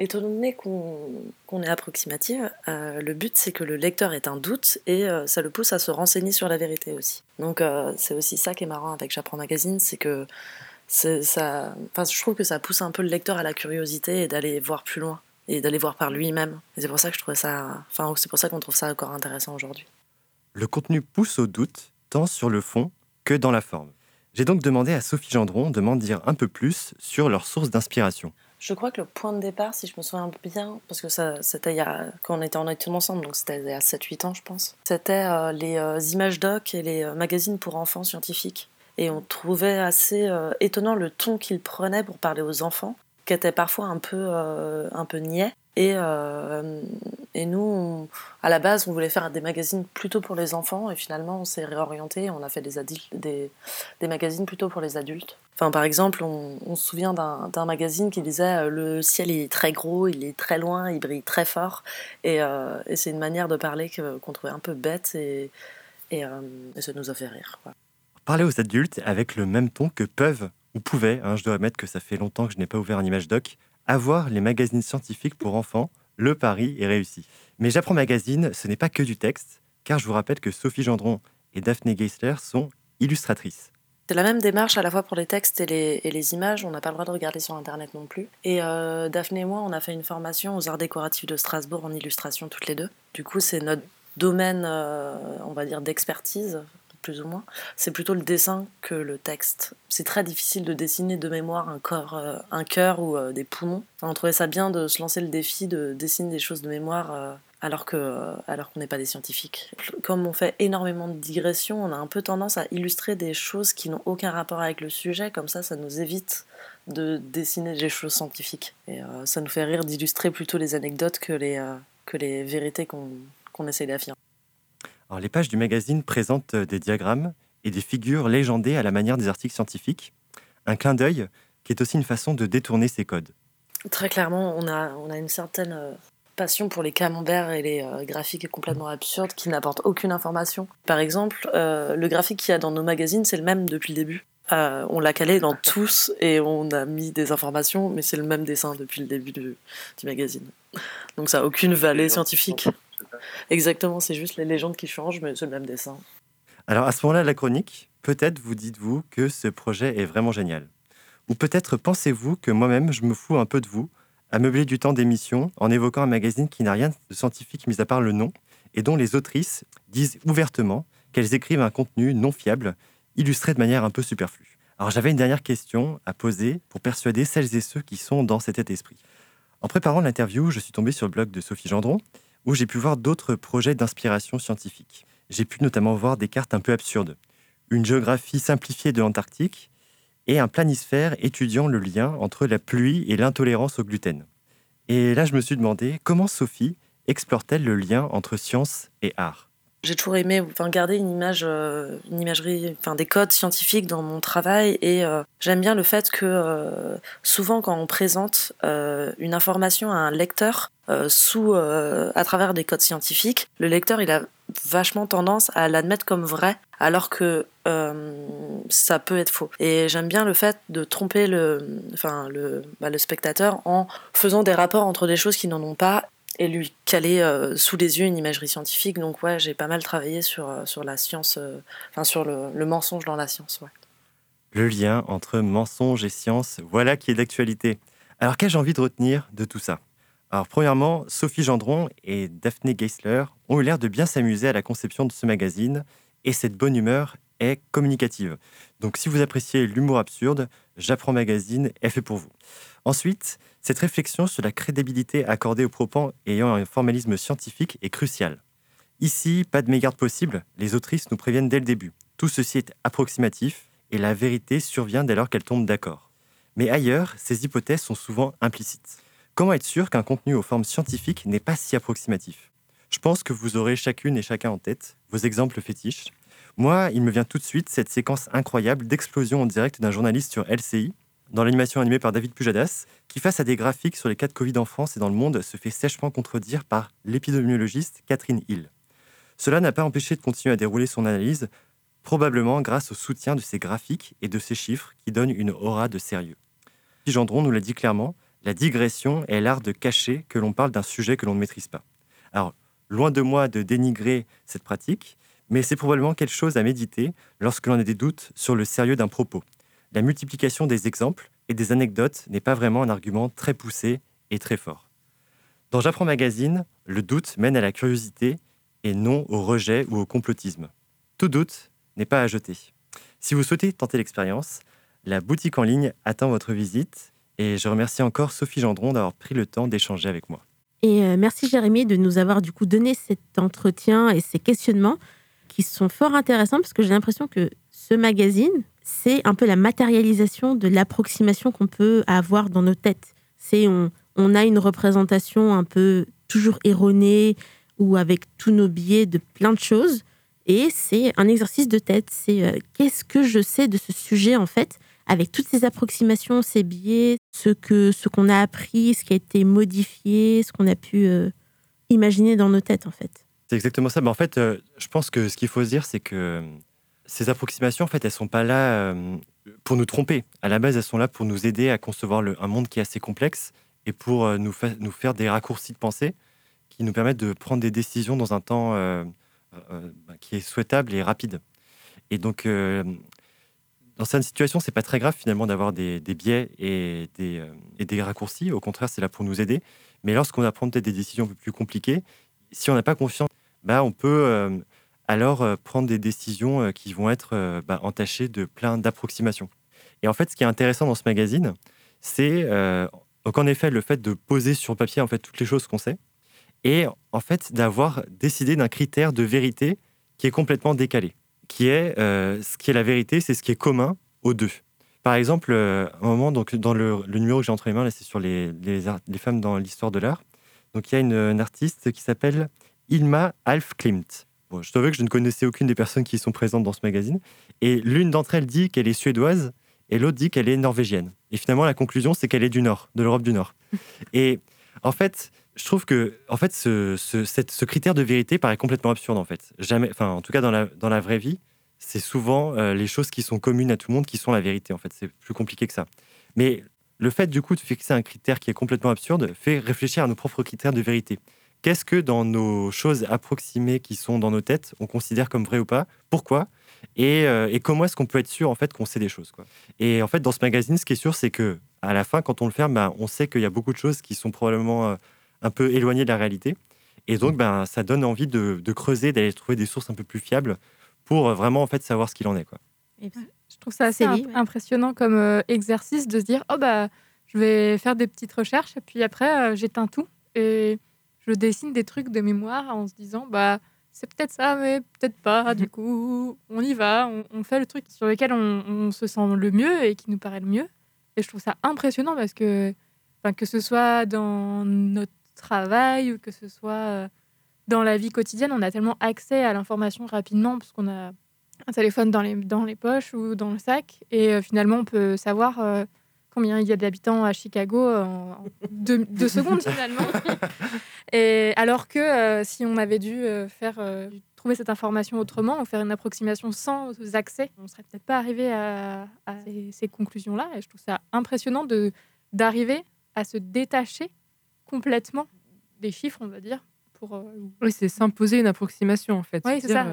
Speaker 7: Étant donné qu'on est approximative, euh, le but c'est que le lecteur ait un doute et euh, ça le pousse à se renseigner sur la vérité aussi. Donc euh, c'est aussi ça qui est marrant avec J'apprends Magazine, c'est que ça, enfin, je trouve que ça pousse un peu le lecteur à la curiosité et d'aller voir plus loin et d'aller voir par lui-même. Et c'est pour ça que je trouvais ça, enfin c'est pour ça qu'on trouve ça encore intéressant aujourd'hui.
Speaker 4: Le contenu pousse au doute, tant sur le fond que dans la forme. J'ai donc demandé à Sophie Gendron de m'en dire un peu plus sur leur source d'inspiration.
Speaker 7: Je crois que le point de départ, si je me souviens bien, parce que ça, c'était il quand on était en études ensemble, donc c'était il y a 7-8 ans, je pense, c'était euh, les euh, images doc et les euh, magazines pour enfants scientifiques. Et on trouvait assez étonnant le ton qu'ils prenaient pour parler aux enfants, qui étaient parfois un peu, un peu niais. Et, euh, et nous, à la base, on voulait faire des magazines plutôt pour les enfants, et finalement, on s'est réorienté. On a fait des, adultes, des, magazines plutôt pour les adultes. Enfin, par exemple, on, se souvient d'un magazine qui disait euh, le ciel est très gros, il est très loin, il brille très fort. Et, euh, c'est une manière de parler qu'on trouvait un peu bête, et, et, ça nous a fait rire.
Speaker 4: Parler aux adultes avec le même ton que peuvent ou pouvaient, hein, je dois admettre que ça fait longtemps que je n'ai pas ouvert un image doc, avoir les magazines scientifiques pour enfants, le pari est réussi. Mais J'apprends Magazine, ce n'est pas que du texte, car je vous rappelle que Sophie Gendron et Daphné Geisler sont illustratrices.
Speaker 7: C'est la même démarche à la fois pour les textes et les, images. On n'a pas le droit de regarder sur Internet non plus. Et euh, Daphné et moi, on a fait une formation aux arts décoratifs de Strasbourg en illustration toutes les deux. Du coup, c'est notre domaine, euh, on va dire, d'expertise, plus ou moins. C'est plutôt le dessin que le texte. C'est très difficile de dessiner de mémoire un corps, euh, un cœur ou euh, des poumons. On trouvait ça bien de se lancer le défi de dessiner des choses de mémoire. euh, alors que alors qu'on n'est pas des scientifiques. Comme on fait énormément de digressions, on a un peu tendance à illustrer des choses qui n'ont aucun rapport avec le sujet, comme ça ça nous évite de dessiner des choses scientifiques. Et ça nous fait rire d'illustrer plutôt les anecdotes que les, que les vérités qu'on qu'on essaie d'affirmer.
Speaker 4: Alors, les pages du magazine présentent euh, des diagrammes et des figures légendées à la manière des articles scientifiques. Un clin d'œil qui est aussi une façon de détourner ces codes.
Speaker 7: Très clairement, on a, on a une certaine euh, passion pour les camemberts et les euh, graphiques complètement absurdes qui n'apportent aucune information. Par exemple, euh, le graphique qu'il y a dans nos magazines, c'est le même depuis le début. Euh, on l'a calé dans tous et on a mis des informations, mais c'est le même dessin depuis le début du, du magazine. Donc ça n'a aucune valeur scientifique. Exactement, c'est juste les légendes qui changent, mais c'est le même dessin.
Speaker 4: Alors à ce moment-là de la chronique, peut-être vous dites-vous que ce projet est vraiment génial. Ou peut-être pensez-vous que moi-même je me fous un peu de vous à meubler du temps d'émission en évoquant un magazine qui n'a rien de scientifique mis à part le nom et dont les autrices disent ouvertement qu'elles écrivent un contenu non fiable, illustré de manière un peu superflue. Alors j'avais une dernière question à poser pour persuader celles et ceux qui sont dans cet état d'esprit. En préparant l'interview, je suis tombé sur le blog de Sophie Gendron où j'ai pu voir d'autres projets d'inspiration scientifique. J'ai pu notamment voir des cartes un peu absurdes, une géographie simplifiée de l'Antarctique et un planisphère étudiant le lien entre la pluie et l'intolérance au gluten. Et là, je me suis demandé comment Sophie explore-t-elle le lien entre science et art?
Speaker 7: J'ai toujours aimé enfin, garder une image, euh, une imagerie, enfin des codes scientifiques dans mon travail et euh, j'aime bien le fait que euh, souvent quand on présente une information à un lecteur sous, à travers des codes scientifiques, le lecteur il a vachement tendance à l'admettre comme vrai alors que ça peut être faux. Et j'aime bien le fait de tromper le, enfin, le, bah, le spectateur en faisant des rapports entre des choses qui n'en ont pas et lui caler euh, sous les yeux une imagerie scientifique. Donc ouais, j'ai pas mal travaillé sur, euh, sur la science, euh, enfin sur le, mensonge dans la science.
Speaker 4: Le lien entre mensonge et science, voilà qui est d'actualité. Alors qu'ai-je envie de retenir de tout ça? Alors premièrement, Sophie Gendron et Daphné Geisler ont eu l'air de bien s'amuser à la conception de ce magazine et cette bonne humeur est communicative. Donc si vous appréciez l'humour absurde, J'apprends Magazine est fait pour vous. Ensuite, cette réflexion sur la crédibilité accordée aux propos ayant un formalisme scientifique est cruciale. Ici, pas de mégarde possible, les autrices nous préviennent dès le début. Tout ceci est approximatif et la vérité survient dès lors qu'elles tombent d'accord. Mais ailleurs, ces hypothèses sont souvent implicites. Comment être sûr qu'un contenu aux formes scientifiques n'est pas si approximatif? Je pense que vous aurez chacune et chacun en tête vos exemples fétiches. Moi, il me vient tout de suite cette séquence incroyable d'explosion en direct d'un journaliste sur LCI, dans l'animation animée par David Pujadas, qui, face à des graphiques sur les cas de Covid en France et dans le monde, se fait sèchement contredire par l'épidémiologiste Catherine Hill. Cela n'a pas empêché de continuer à dérouler son analyse, probablement grâce au soutien de ces graphiques et de ces chiffres qui donnent une aura de sérieux. Gendron nous l'a dit clairement, la digression est l'art de cacher que l'on parle d'un sujet que l'on ne maîtrise pas. Alors, loin de moi de dénigrer cette pratique, mais c'est probablement quelque chose à méditer lorsque l'on a des doutes sur le sérieux d'un propos. La multiplication des exemples et des anecdotes n'est pas vraiment un argument très poussé et très fort. Dans J'apprends Magazine, le doute mène à la curiosité et non au rejet ou au complotisme. Tout doute n'est pas à jeter. Si vous souhaitez tenter l'expérience, la boutique en ligne attend votre visite et je remercie encore Sophie Gendron d'avoir pris le temps d'échanger avec moi.
Speaker 2: Et euh, merci Jérémy de nous avoir du coup donné cet entretien et ces questionnements qui sont fort intéressants parce que j'ai l'impression que ce magazine, c'est un peu la matérialisation de l'approximation qu'on peut avoir dans nos têtes. C'est on, on a une représentation un peu toujours erronée ou avec tous nos biais de plein de choses. Et c'est un exercice de tête. C'est euh, qu'est-ce que je sais de ce sujet en fait, avec toutes ces approximations, ces biais, ce que ce qu'on a appris, ce qui a été modifié, ce qu'on a pu euh, imaginer dans nos têtes en fait.
Speaker 4: C'est exactement ça. Mais en fait, euh, je pense que ce qu'il faut se dire, c'est que euh, ces approximations, en fait, elles sont pas là euh, pour nous tromper. À la base, elles sont là pour nous aider à concevoir le- un monde qui est assez complexe et pour nous, fa- nous faire des raccourcis de pensée qui nous permettent de prendre des décisions dans un temps bah, qui est souhaitable et rapide. Et donc, dans certaines situations, c'est pas très grave finalement d'avoir des, biais et des, raccourcis. Au contraire, c'est là pour nous aider. Mais lorsqu'on va prendre peut-être des décisions plus compliquées, si on n'a pas confiance, bah, on peut euh, alors euh, prendre des décisions euh, qui vont être bah, entachées de plein d'approximations. Et en fait, ce qui est intéressant dans ce magazine, c'est donc en effet le fait de poser sur papier en fait toutes les choses qu'on sait, et en fait d'avoir décidé d'un critère de vérité qui est complètement décalé, qui est ce qui est la vérité, c'est ce qui est commun aux deux. Par exemple, euh, un moment donc dans le, numéro que j'ai entre les mains, c'est sur les, les, femmes dans l'histoire de l'art. Il y a une artiste qui s'appelle Ilma Alf Klimt. Bon, je t'avoue que je ne connaissais aucune des personnes qui sont présentes dans ce magazine. Et l'une d'entre elles dit qu'elle est suédoise et l'autre dit qu'elle est norvégienne. Et finalement, la conclusion, c'est qu'elle est du Nord, de l'Europe du Nord. et en fait, je trouve que en fait, ce, ce, cette- ce critère de vérité paraît complètement absurde. En fait, jamais, enfin, en tout cas dans la, dans la vraie vie, c'est souvent euh, les choses qui sont communes à tout le monde qui sont la vérité. En fait, c'est plus compliqué que ça. Mais le fait du coup de fixer un critère qui est complètement absurde fait réfléchir à nos propres critères de vérité. Qu'est-ce que dans nos choses approximées qui sont dans nos têtes, on considère comme vrai ou pas? Pourquoi? Et, euh, et comment est-ce qu'on peut être sûr en fait qu'on sait des choses quoi? Et en fait, dans ce magazine, ce qui est sûr, c'est que à la fin, quand on le ferme, ben, on sait qu'il y a beaucoup de choses qui sont probablement euh, un peu éloignées de la réalité. Et donc, ben, ça donne envie de, de creuser, d'aller trouver des sources un peu plus fiables pour euh, vraiment en fait savoir ce qu'il en est. Quoi.
Speaker 3: Je trouve ça assez imp- impressionnant comme euh, exercice de se dire oh bah je vais faire des petites recherches et puis après euh, j'éteins tout et je dessine des trucs de mémoire en se disant bah c'est peut-être ça mais peut-être pas du coup on y va on, on fait le truc sur lequel on, on se sent le mieux et qui nous paraît le mieux et je trouve ça impressionnant parce que enfin, que ce soit dans notre travail ou que ce soit euh, dans la vie quotidienne on a tellement accès à l'information rapidement parce qu'on a un téléphone dans les, dans les poches ou dans le sac. Et euh, finalement, on peut savoir euh, combien il y a d'habitants à Chicago en, en deux, deux secondes, finalement. Et alors que euh, si on avait dû euh, faire, euh, trouver cette information autrement ou faire une approximation sans accès, on serait peut-être pas arrivé à, à ces, ces conclusions-là. Et je trouve ça impressionnant de, d'arriver à se détacher complètement des chiffres, on va dire. Pour,
Speaker 6: Oui, c'est s'imposer une approximation en fait.
Speaker 3: Oui, c'est ça.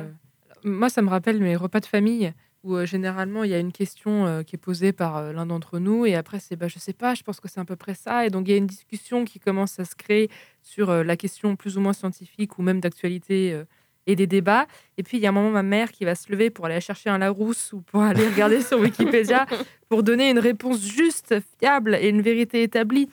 Speaker 6: moi, ça me rappelle mes repas de famille où euh, généralement il y a une question euh, qui est posée par euh, l'un d'entre nous et après c'est bah, je sais pas, je pense que c'est à peu près ça. Et donc il y a une discussion qui commence à se créer sur la question plus ou moins scientifique ou même d'actualité et des débats. Et puis il y a un moment ma mère qui va se lever pour aller chercher un Larousse ou pour aller regarder sur Wikipédia pour donner une réponse juste, fiable et une vérité établie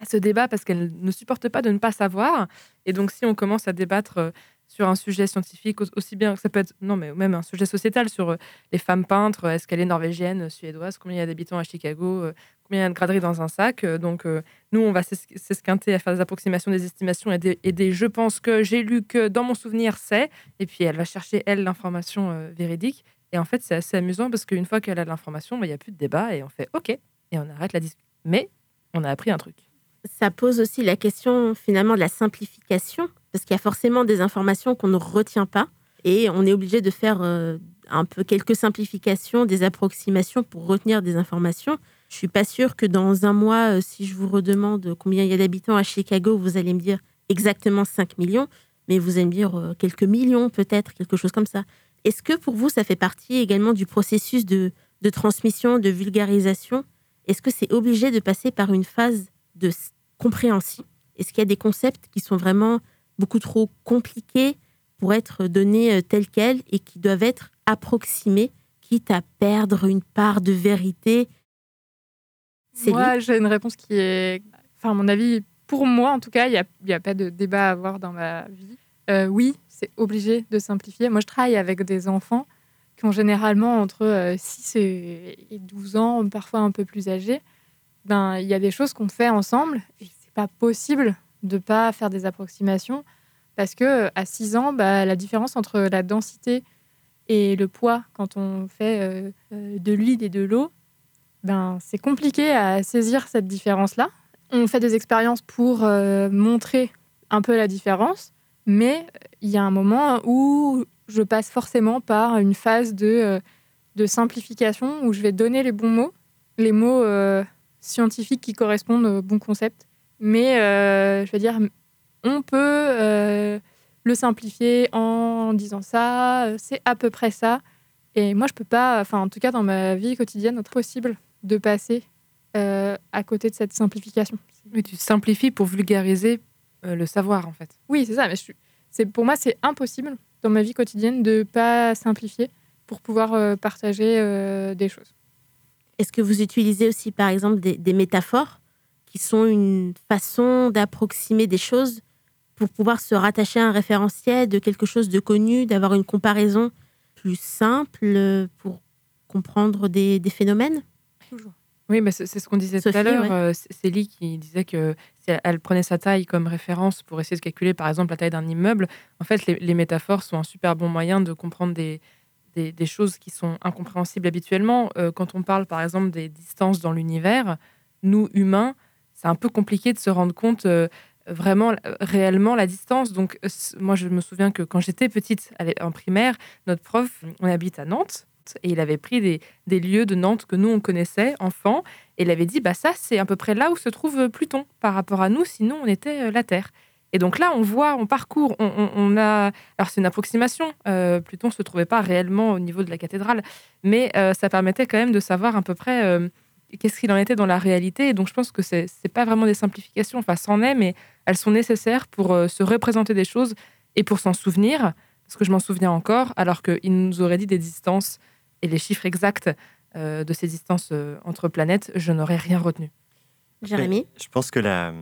Speaker 6: à ce débat parce qu'elle ne supporte pas de ne pas savoir. Et donc, si on commence à débattre sur un sujet scientifique, au- aussi bien que ça peut être, non, mais même un sujet sociétal sur euh, les femmes peintres, est-ce qu'elle est norvégienne, euh, suédoise, combien il y a d'habitants à Chicago, euh, combien il y a de graderies dans un sac. donc, nous, on va s'es- s'esquinter à faire des approximations, des estimations et des, je pense que, j'ai lu que, dans mon souvenir, c'est. Et puis, elle va chercher, elle, l'information véridique. Et en fait, c'est assez amusant parce qu'une fois qu'elle a l'information, bah, il n'y a plus de débat et on fait OK. Et on arrête la discussion. Mais on a appris un truc.
Speaker 2: ça pose aussi la question finalement de la simplification, parce qu'il y a forcément des informations qu'on ne retient pas, et on est obligé de faire euh, un peu quelques simplifications, des approximations pour retenir des informations. Je suis pas sûre que dans un mois, euh, si je vous redemande combien il y a d'habitants à Chicago, vous allez me dire exactement 5 millions, mais vous allez me dire euh, quelques millions peut-être, quelque chose comme ça. Est-ce que pour vous, ça fait partie également du processus de, transmission, de vulgarisation? Est-ce que c'est obligé de passer par une phase de compréhension? Est-ce qu'il y a des concepts qui sont vraiment beaucoup trop compliqués pour être donnés euh, tels quels et qui doivent être approximés, quitte à perdre une part de vérité
Speaker 3: Moi, j'ai une réponse qui est. Enfin, à mon avis, pour moi, en tout cas, il n'y a, pas de débat à avoir dans ma vie. Euh, oui, c'est obligé de simplifier. Moi, je travaille avec des enfants qui ont généralement entre euh, 6 et et 12 ans, parfois un peu plus âgés. ben il y a des choses qu'on fait ensemble et c'est pas possible de pas faire des approximations parce que à 6 ans, bah, la différence entre la densité et le poids quand on fait euh, euh, de l'huile et de l'eau, ben c'est compliqué à saisir cette différence-là. On fait des expériences pour euh, montrer un peu la différence, mais il y a un moment où je passe forcément par une phase de, de simplification où je vais donner les bons mots, les mots scientifiques qui correspondent au bon concept. Mais euh, je veux dire, on peut euh, le simplifier en disant ça, euh, c'est à peu près ça. Et moi, je peux pas, enfin, en tout cas, dans ma vie quotidienne, c'est possible de passer euh, à côté de cette simplification.
Speaker 6: Mais tu simplifies pour vulgariser euh, le savoir, en fait.
Speaker 3: Oui, c'est ça. Mais c'est pour moi, c'est impossible dans ma vie quotidienne de pas simplifier pour pouvoir euh, partager euh, des choses.
Speaker 2: Est-ce que vous utilisez aussi, par exemple, des, des métaphores? Qui sont une façon d'approximer des choses pour pouvoir se rattacher à un référentiel de quelque chose de connu, d'avoir une comparaison plus simple euh, pour comprendre des, des phénomènes?
Speaker 6: Oui, mais c'est ce qu'on disait tout à l'heure.
Speaker 2: ouais.
Speaker 6: euh, Célie qui disait que si elle, elle prenait sa taille comme référence pour essayer de calculer, par exemple, la taille d'un immeuble, en fait, les, les métaphores sont un super bon moyen de comprendre des, des, des choses qui sont incompréhensibles habituellement. Euh, quand on parle, par exemple, des distances dans l'univers, nous, humains, c'est un peu compliqué de se rendre compte euh, vraiment, euh, réellement, la distance. Donc, euh, moi, je me souviens que quand j'étais petite, en primaire, notre prof, on habite à Nantes, et il avait pris des, lieux de Nantes que nous, on connaissait, enfants, et il avait dit, bah ça, c'est à peu près là où se trouve Pluton par rapport à nous, sinon on était la Terre. Et donc là, on voit, on parcourt, on, a... Alors c'est une approximation, euh, Pluton se trouvait pas réellement au niveau de la cathédrale, mais ça permettait quand même de savoir à peu près qu'est-ce qu'il en était dans la réalité. Et donc je pense que c'est c'est pas vraiment des simplifications, enfin c'en est, mais elles sont nécessaires pour euh, se représenter des choses et pour s'en souvenir, parce que je m'en souviens encore, alors qu'il nous aurait dit des distances et les chiffres exacts euh, de ces distances euh, entre planètes, je n'aurais rien retenu.
Speaker 2: Jérémy
Speaker 4: Je pense que la.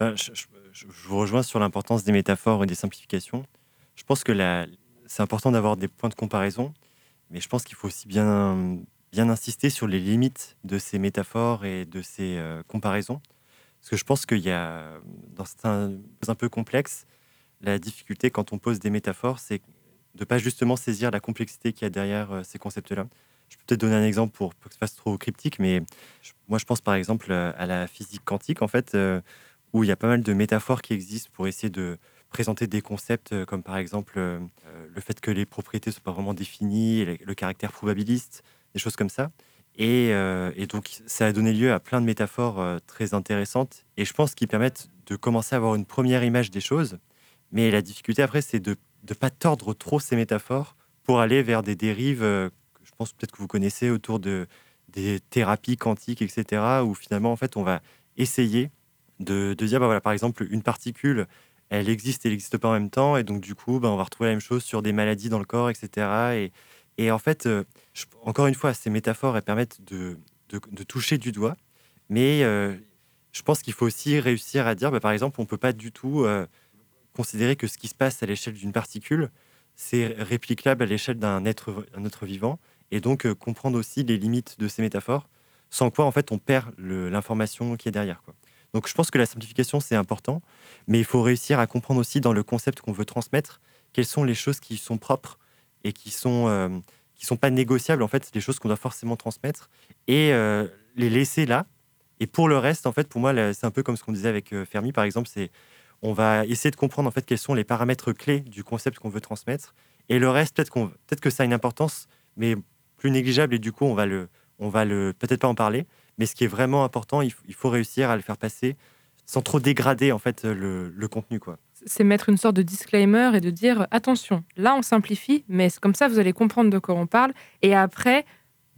Speaker 4: enfin, je, je- je- je vous rejoins sur l'importance des métaphores et des simplifications. Je pense que la- c'est important d'avoir des points de comparaison, mais je pense qu'il faut aussi bien, bien insister sur les limites de ces métaphores et de ces euh, comparaisons. Parce que je pense qu'il y a, dans certains un peu complexes, la difficulté quand on pose des métaphores, c'est de pas justement saisir la complexité qu'il y a derrière euh, ces concepts-là. Je peux peut-être donner un exemple pour, pour que ce fasse trop cryptique, mais moi je pense par exemple euh, à la physique quantique, en fait, où il y a pas mal de métaphores qui existent pour essayer de présenter des concepts comme par exemple le fait que les propriétés ne soient pas vraiment définies, le caractère probabiliste, des choses comme ça. Et, euh, et donc ça a donné lieu à plein de métaphores euh, très intéressantes et je pense qu'ils permettent de commencer à avoir une première image des choses. Mais la difficulté après, c'est de ne pas tordre trop ces métaphores pour aller vers des dérives, euh, je pense peut-être que vous connaissez autour de des thérapies quantiques, etc., où finalement, en fait, on va essayer de, dire, bah voilà, par exemple, une particule, elle existe et elle n'existe pas en même temps, et donc du coup, bah, on va retrouver la même chose sur des maladies dans le corps, etc. Et, et en fait, euh, encore une fois, ces métaphores, elles permettent de, de- toucher du doigt, mais euh, je pense qu'il faut aussi réussir à dire, bah, par exemple, on ne peut pas du tout euh, considérer que ce qui se passe à l'échelle d'une particule, c'est réplicable à l'échelle d'un être, un être vivant, et donc comprendre aussi les limites de ces métaphores, sans quoi en fait on perd l'information qui est derrière. Donc je pense que la simplification c'est important, mais il faut réussir à comprendre aussi dans le concept qu'on veut transmettre quelles sont les choses qui sont propres et qui sont euh, qui sont pas négociables en fait, les choses qu'on doit forcément transmettre et euh, les laisser là. Et pour le reste, en fait, pour moi, c'est un peu comme ce qu'on disait avec euh, Fermi, par exemple, c'est on va essayer de comprendre en fait quels sont les paramètres clés du concept qu'on veut transmettre, et le reste, peut-être qu'on, peut-être que ça a une importance, mais plus négligeable, et du coup, on va le, on va le, peut-être pas en parler, mais ce qui est vraiment important, il, il faut réussir à le faire passer sans trop dégrader en fait le, le contenu, quoi.
Speaker 6: C'est mettre une sorte de disclaimer et de dire attention, là on simplifie, mais c'est comme ça vous allez comprendre de quoi on parle. Et après,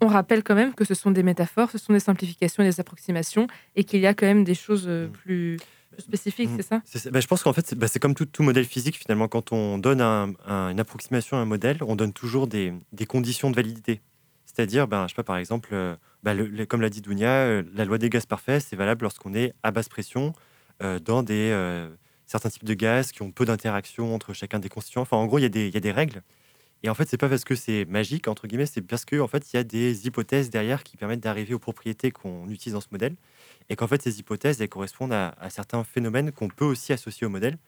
Speaker 6: on rappelle quand même que ce sont des métaphores, ce sont des simplifications et des approximations, et qu'il y a quand même des choses euh,
Speaker 4: Mm.
Speaker 6: plus spécifiques,
Speaker 4: Mm.
Speaker 6: c'est ça.
Speaker 4: Bah, je pense qu'en fait, c'est bah, c'est comme tout, tout modèle physique, finalement, quand on donne un- un- une approximation à un modèle, on donne toujours des, des conditions de validité. C'est-à-dire, ben, je sais pas, par exemple, euh, bah, le- le- comme l'a dit Dounia, euh, la loi des gaz parfaits, c'est valable lorsqu'on est à basse pression euh, dans des, euh, certains types de gaz qui ont peu d'interaction entre chacun des constituants. Enfin, en gros, il y, a des- il y a des règles. Et en fait, c'est pas parce que c'est magique, entre guillemets, c'est parce que en fait, il y a des hypothèses derrière qui permettent d'arriver aux propriétés qu'on utilise dans ce modèle. et qu'en fait, ces hypothèses, elles correspondent à, à certains phénomènes qu'on peut aussi associer au modèle.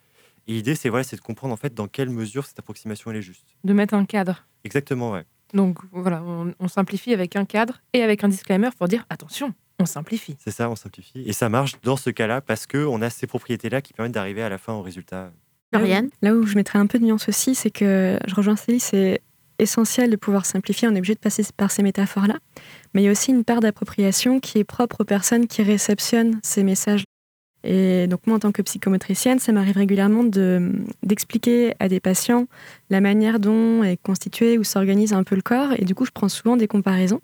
Speaker 4: Et l'idée, c'est voilà, c'est de comprendre en fait dans quelle mesure cette approximation elle est juste.
Speaker 6: De mettre un cadre.
Speaker 4: Exactement, ouais.
Speaker 6: Donc voilà, on, on simplifie avec un cadre et avec un disclaimer pour dire attention, on simplifie.
Speaker 4: C'est ça, on simplifie. Et ça marche dans ce cas-là parce qu'on a ces propriétés-là qui permettent d'arriver à la fin au résultat.
Speaker 2: Floriane
Speaker 5: Là où je mettrais un peu de nuance aussi, c'est que je rejoins Célie, c'est essentiel de pouvoir simplifier, on est obligé de passer par ces métaphores-là. Mais il y a aussi une part d'appropriation qui est propre aux personnes qui réceptionnent ces messages. Et donc moi, en tant que psychomotricienne, ça m'arrive régulièrement de- d'expliquer à des patients la manière dont est constitué ou s'organise un peu le corps. Et du coup, je prends souvent des comparaisons.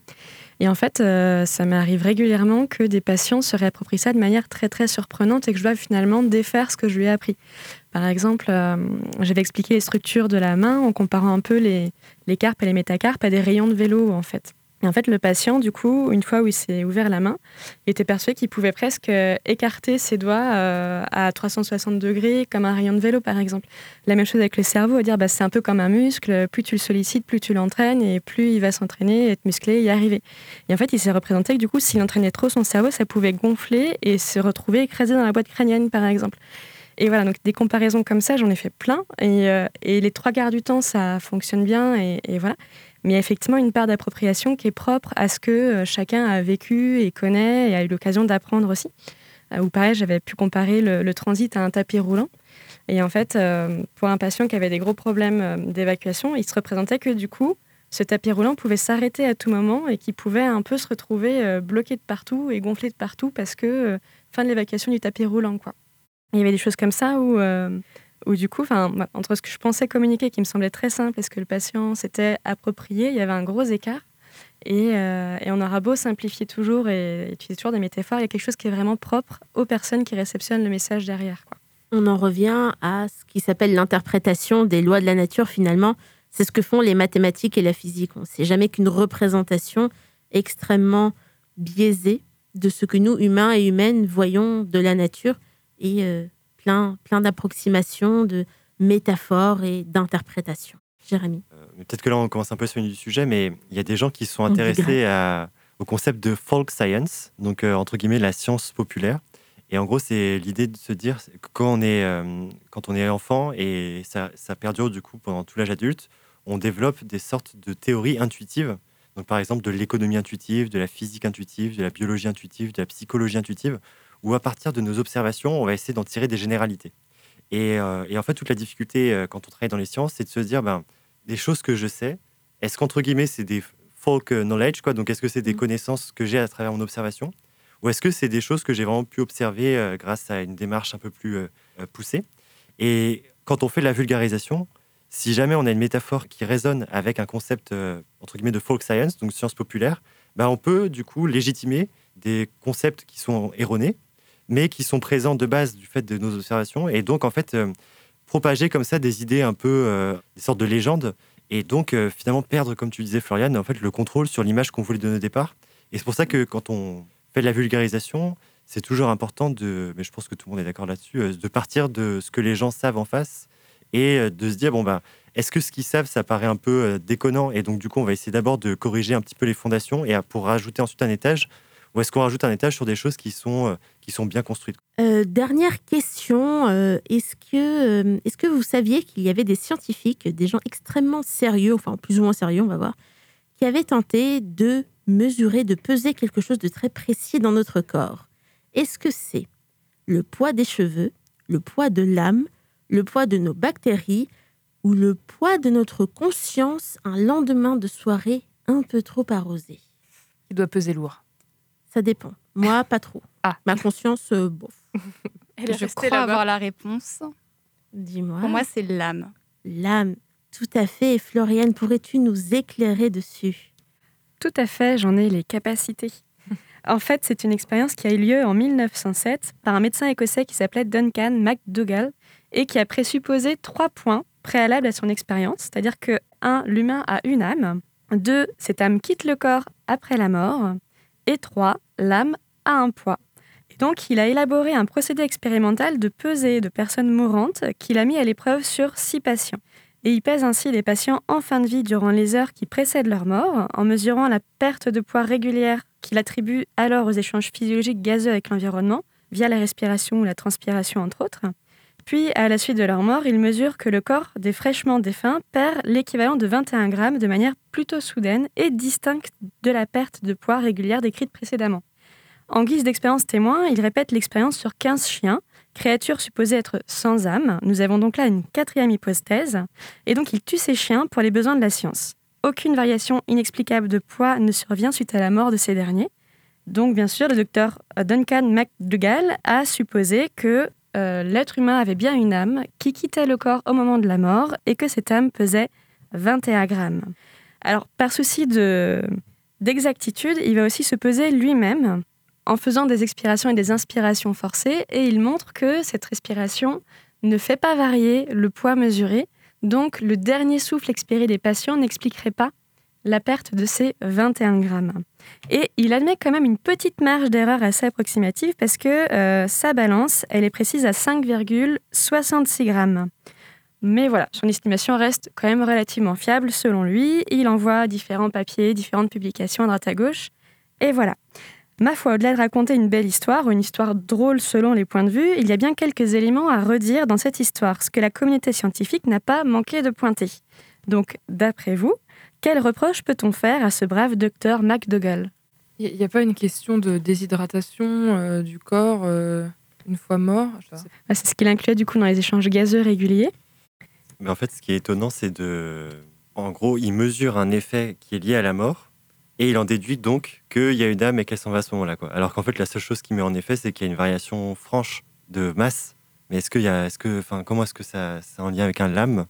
Speaker 5: Et en fait, euh, ça m'arrive régulièrement que des patients se réapproprient ça de manière très très surprenante et que je dois finalement défaire ce que je lui ai appris. Par exemple, euh, j'avais expliqué les structures de la main en comparant un peu les, les carpes et les métacarpes à des rayons de vélo, en fait. Et en fait, le patient, du coup, une fois où il s'est ouvert la main, il était persuadé qu'il pouvait presque euh, écarter ses doigts euh, à 360 degrés, comme un rayon de vélo, par exemple. La même chose avec le cerveau, à dire bah, c'est un peu comme un muscle, plus tu le sollicites, plus tu l'entraînes, et plus il va s'entraîner, être musclé, y arriver. Et en fait, il s'est représenté que du coup, s'il entraînait trop son cerveau, ça pouvait gonfler et se retrouver écrasé dans la boîte crânienne, par exemple. Et voilà, donc des comparaisons comme ça, j'en ai fait plein. Et, euh, et les trois quarts du temps, ça fonctionne bien. Et, et voilà. Mais il y a effectivement une part d'appropriation qui est propre à ce que euh, chacun a vécu et connaît et a eu l'occasion d'apprendre aussi. Euh, Ou pareil, j'avais pu comparer le, transit à un tapis roulant. Et en fait, euh, pour un patient qui avait des gros problèmes d'évacuation, il se représentait que du coup, ce tapis roulant pouvait s'arrêter à tout moment et qu'il pouvait un peu se retrouver bloqué de partout et gonflé de partout parce que fin de l'évacuation du tapis roulant. Quoi. Il y avait des choses comme ça où, où du coup, entre ce que je pensais communiquer qui me semblait très simple et ce que le patient s'était approprié, il y avait un gros écart. Et, euh, et on aura beau simplifier toujours et utiliser toujours des métaphores, il y a quelque chose qui est vraiment propre aux personnes qui réceptionnent le message derrière.
Speaker 2: On en revient à ce qui s'appelle l'interprétation des lois de la nature finalement. C'est ce que font les mathématiques et la physique. On sait jamais qu'une représentation extrêmement biaisée de ce que nous, humains et humaines, voyons de la nature et euh, plein, plein d'approximations, de métaphores et d'interprétations. Jérémy.
Speaker 4: Euh, Peut-être que là, on commence un peu sur du sujet, mais il y a des gens qui sont
Speaker 2: On
Speaker 4: intéressés à- au concept de folk science, donc euh, entre guillemets la science populaire. Et en gros, c'est l'idée de se dire que quand on est, euh, quand on est enfant et ça, ça perdure du coup pendant tout l'âge adulte, on développe des sortes de théories intuitives. Donc par exemple de l'économie intuitive, de la physique intuitive, de la biologie intuitive, de la psychologie intuitive, où à partir de nos observations, on va essayer d'en tirer des généralités. Et, euh, et en fait, toute la difficulté euh, quand on travaille dans les sciences, c'est de se dire, ben, des choses que je sais, est-ce qu'entre guillemets, c'est des folk knowledge, quoi Donc, est-ce que c'est des
Speaker 2: Mhm.
Speaker 4: connaissances que j'ai à travers mon observation Ou est-ce que c'est des choses que j'ai vraiment pu observer euh, grâce à une démarche un peu plus euh, poussée? Et quand on fait de la vulgarisation, si jamais on a une métaphore qui résonne avec un concept, entre guillemets, de folk science, donc science populaire, ben, on peut du coup légitimer des concepts qui sont erronés, mais qui sont présents de base du fait de nos observations, et donc en fait euh, propager comme ça des idées un peu, euh, des sortes de légendes, et donc euh, finalement perdre, comme tu disais Floriane, en fait le contrôle sur l'image qu'on voulait donner au départ. Et c'est pour ça que quand on fait de la vulgarisation, c'est toujours important de, mais je pense que tout le monde est d'accord là-dessus, de partir de ce que les gens savent en face et de se dire bon ben est-ce que ce qu'ils savent ça paraît un peu déconnant et donc du coup on va essayer d'abord de corriger un petit peu les fondations et pour rajouter ensuite un étage ou est-ce qu'on rajoute un étage sur des choses qui sont euh, qui sont bien construites?
Speaker 2: Euh, dernière question, euh, est-ce que, euh, est-ce que vous saviez qu'il y avait des scientifiques, des gens extrêmement sérieux, enfin plus ou moins sérieux, on va voir, qui avaient tenté de mesurer, de peser quelque chose de très précis dans notre corps? Est-ce que c'est le poids des cheveux, le poids de l'âme, le poids de nos bactéries ou le poids de notre conscience un lendemain de soirée un peu trop arrosée?
Speaker 6: Il doit peser lourd.
Speaker 2: Ça dépend. Moi, pas trop.
Speaker 6: Ah.
Speaker 2: Ma conscience, euh, bof.
Speaker 3: Elle est
Speaker 8: Je
Speaker 3: restée
Speaker 8: crois
Speaker 3: là-bas.
Speaker 8: avoir la réponse.
Speaker 2: Dis-moi.
Speaker 8: Pour moi, c'est l'âme.
Speaker 2: L'âme, tout à fait. Et Floriane, pourrais-tu nous éclairer dessus?
Speaker 5: Tout à fait, j'en ai les capacités. En fait, c'est une expérience qui a eu lieu en 1907 par un médecin écossais qui s'appelait Duncan MacDougall et qui a présupposé trois points préalables à son expérience, c'est-à-dire que 1. L'humain a une âme, 2. Cette âme quitte le corps après la mort, et 3. L'âme a un poids. Et donc, il a élaboré un procédé expérimental de pesée de personnes mourantes qu'il a mis à l'épreuve sur six patients. Et il pèse ainsi les patients en fin de vie durant les heures qui précèdent leur mort, en mesurant la perte de poids régulière qu'il attribue alors aux échanges physiologiques gazeux avec l'environnement, via la respiration ou la transpiration entre autres. Puis, à la suite de leur mort, il mesure que le corps des fraîchement défunts perd l'équivalent de 21 grammes de manière plutôt soudaine et distincte de la perte de poids régulière décrite précédemment. En guise d'expérience témoin, il répète l'expérience sur 15 chiens, créatures supposées être sans âme. Nous avons donc là une quatrième hypothèse. Et donc, il tue ces chiens pour les besoins de la science. Aucune variation inexplicable de poids ne survient suite à la mort de ces derniers. Donc, bien sûr, le docteur Duncan McDougall a supposé que euh, l'être humain avait bien une âme qui quittait le corps au moment de la mort et que cette âme pesait 21 grammes. Alors, par souci de- d'exactitude, il va aussi se peser lui-même en faisant des expirations et des inspirations forcées et il montre que cette respiration ne fait pas varier le poids mesuré. Donc, le dernier souffle expiré des patients n'expliquerait pas la perte de ces 21 grammes. Et il admet quand même une petite marge d'erreur assez approximative parce que euh, sa balance, elle est précise à 5,66 grammes. Mais voilà, son estimation reste quand même relativement fiable selon lui. Il envoie différents papiers, différentes publications à droite à gauche. Et voilà. Ma foi, au-delà de raconter une belle histoire, ou une histoire drôle selon les points de vue, il y a bien quelques éléments à redire dans cette histoire, ce que la communauté scientifique n'a pas manqué de pointer. Donc, d'après vous, quel reproche peut-on faire à ce brave docteur McDougall
Speaker 6: Il n'y a pas une question de déshydratation euh, du corps euh, une fois mort.
Speaker 5: Ah, C'est ce qu'il incluait du coup dans les échanges gazeux réguliers.
Speaker 4: Mais en fait, ce qui est étonnant, c'est de. En gros, il mesure un effet qui est lié à la mort et il en déduit donc qu'il y a une âme et qu'elle s'en va à ce moment-là. Quoi. Alors qu'en fait, la seule chose qui met en effet, c'est qu'il y a une variation franche de masse. Mais est-ce qu'il y a. Est-ce que, enfin, comment est-ce que ça, c'est en lien avec un lame?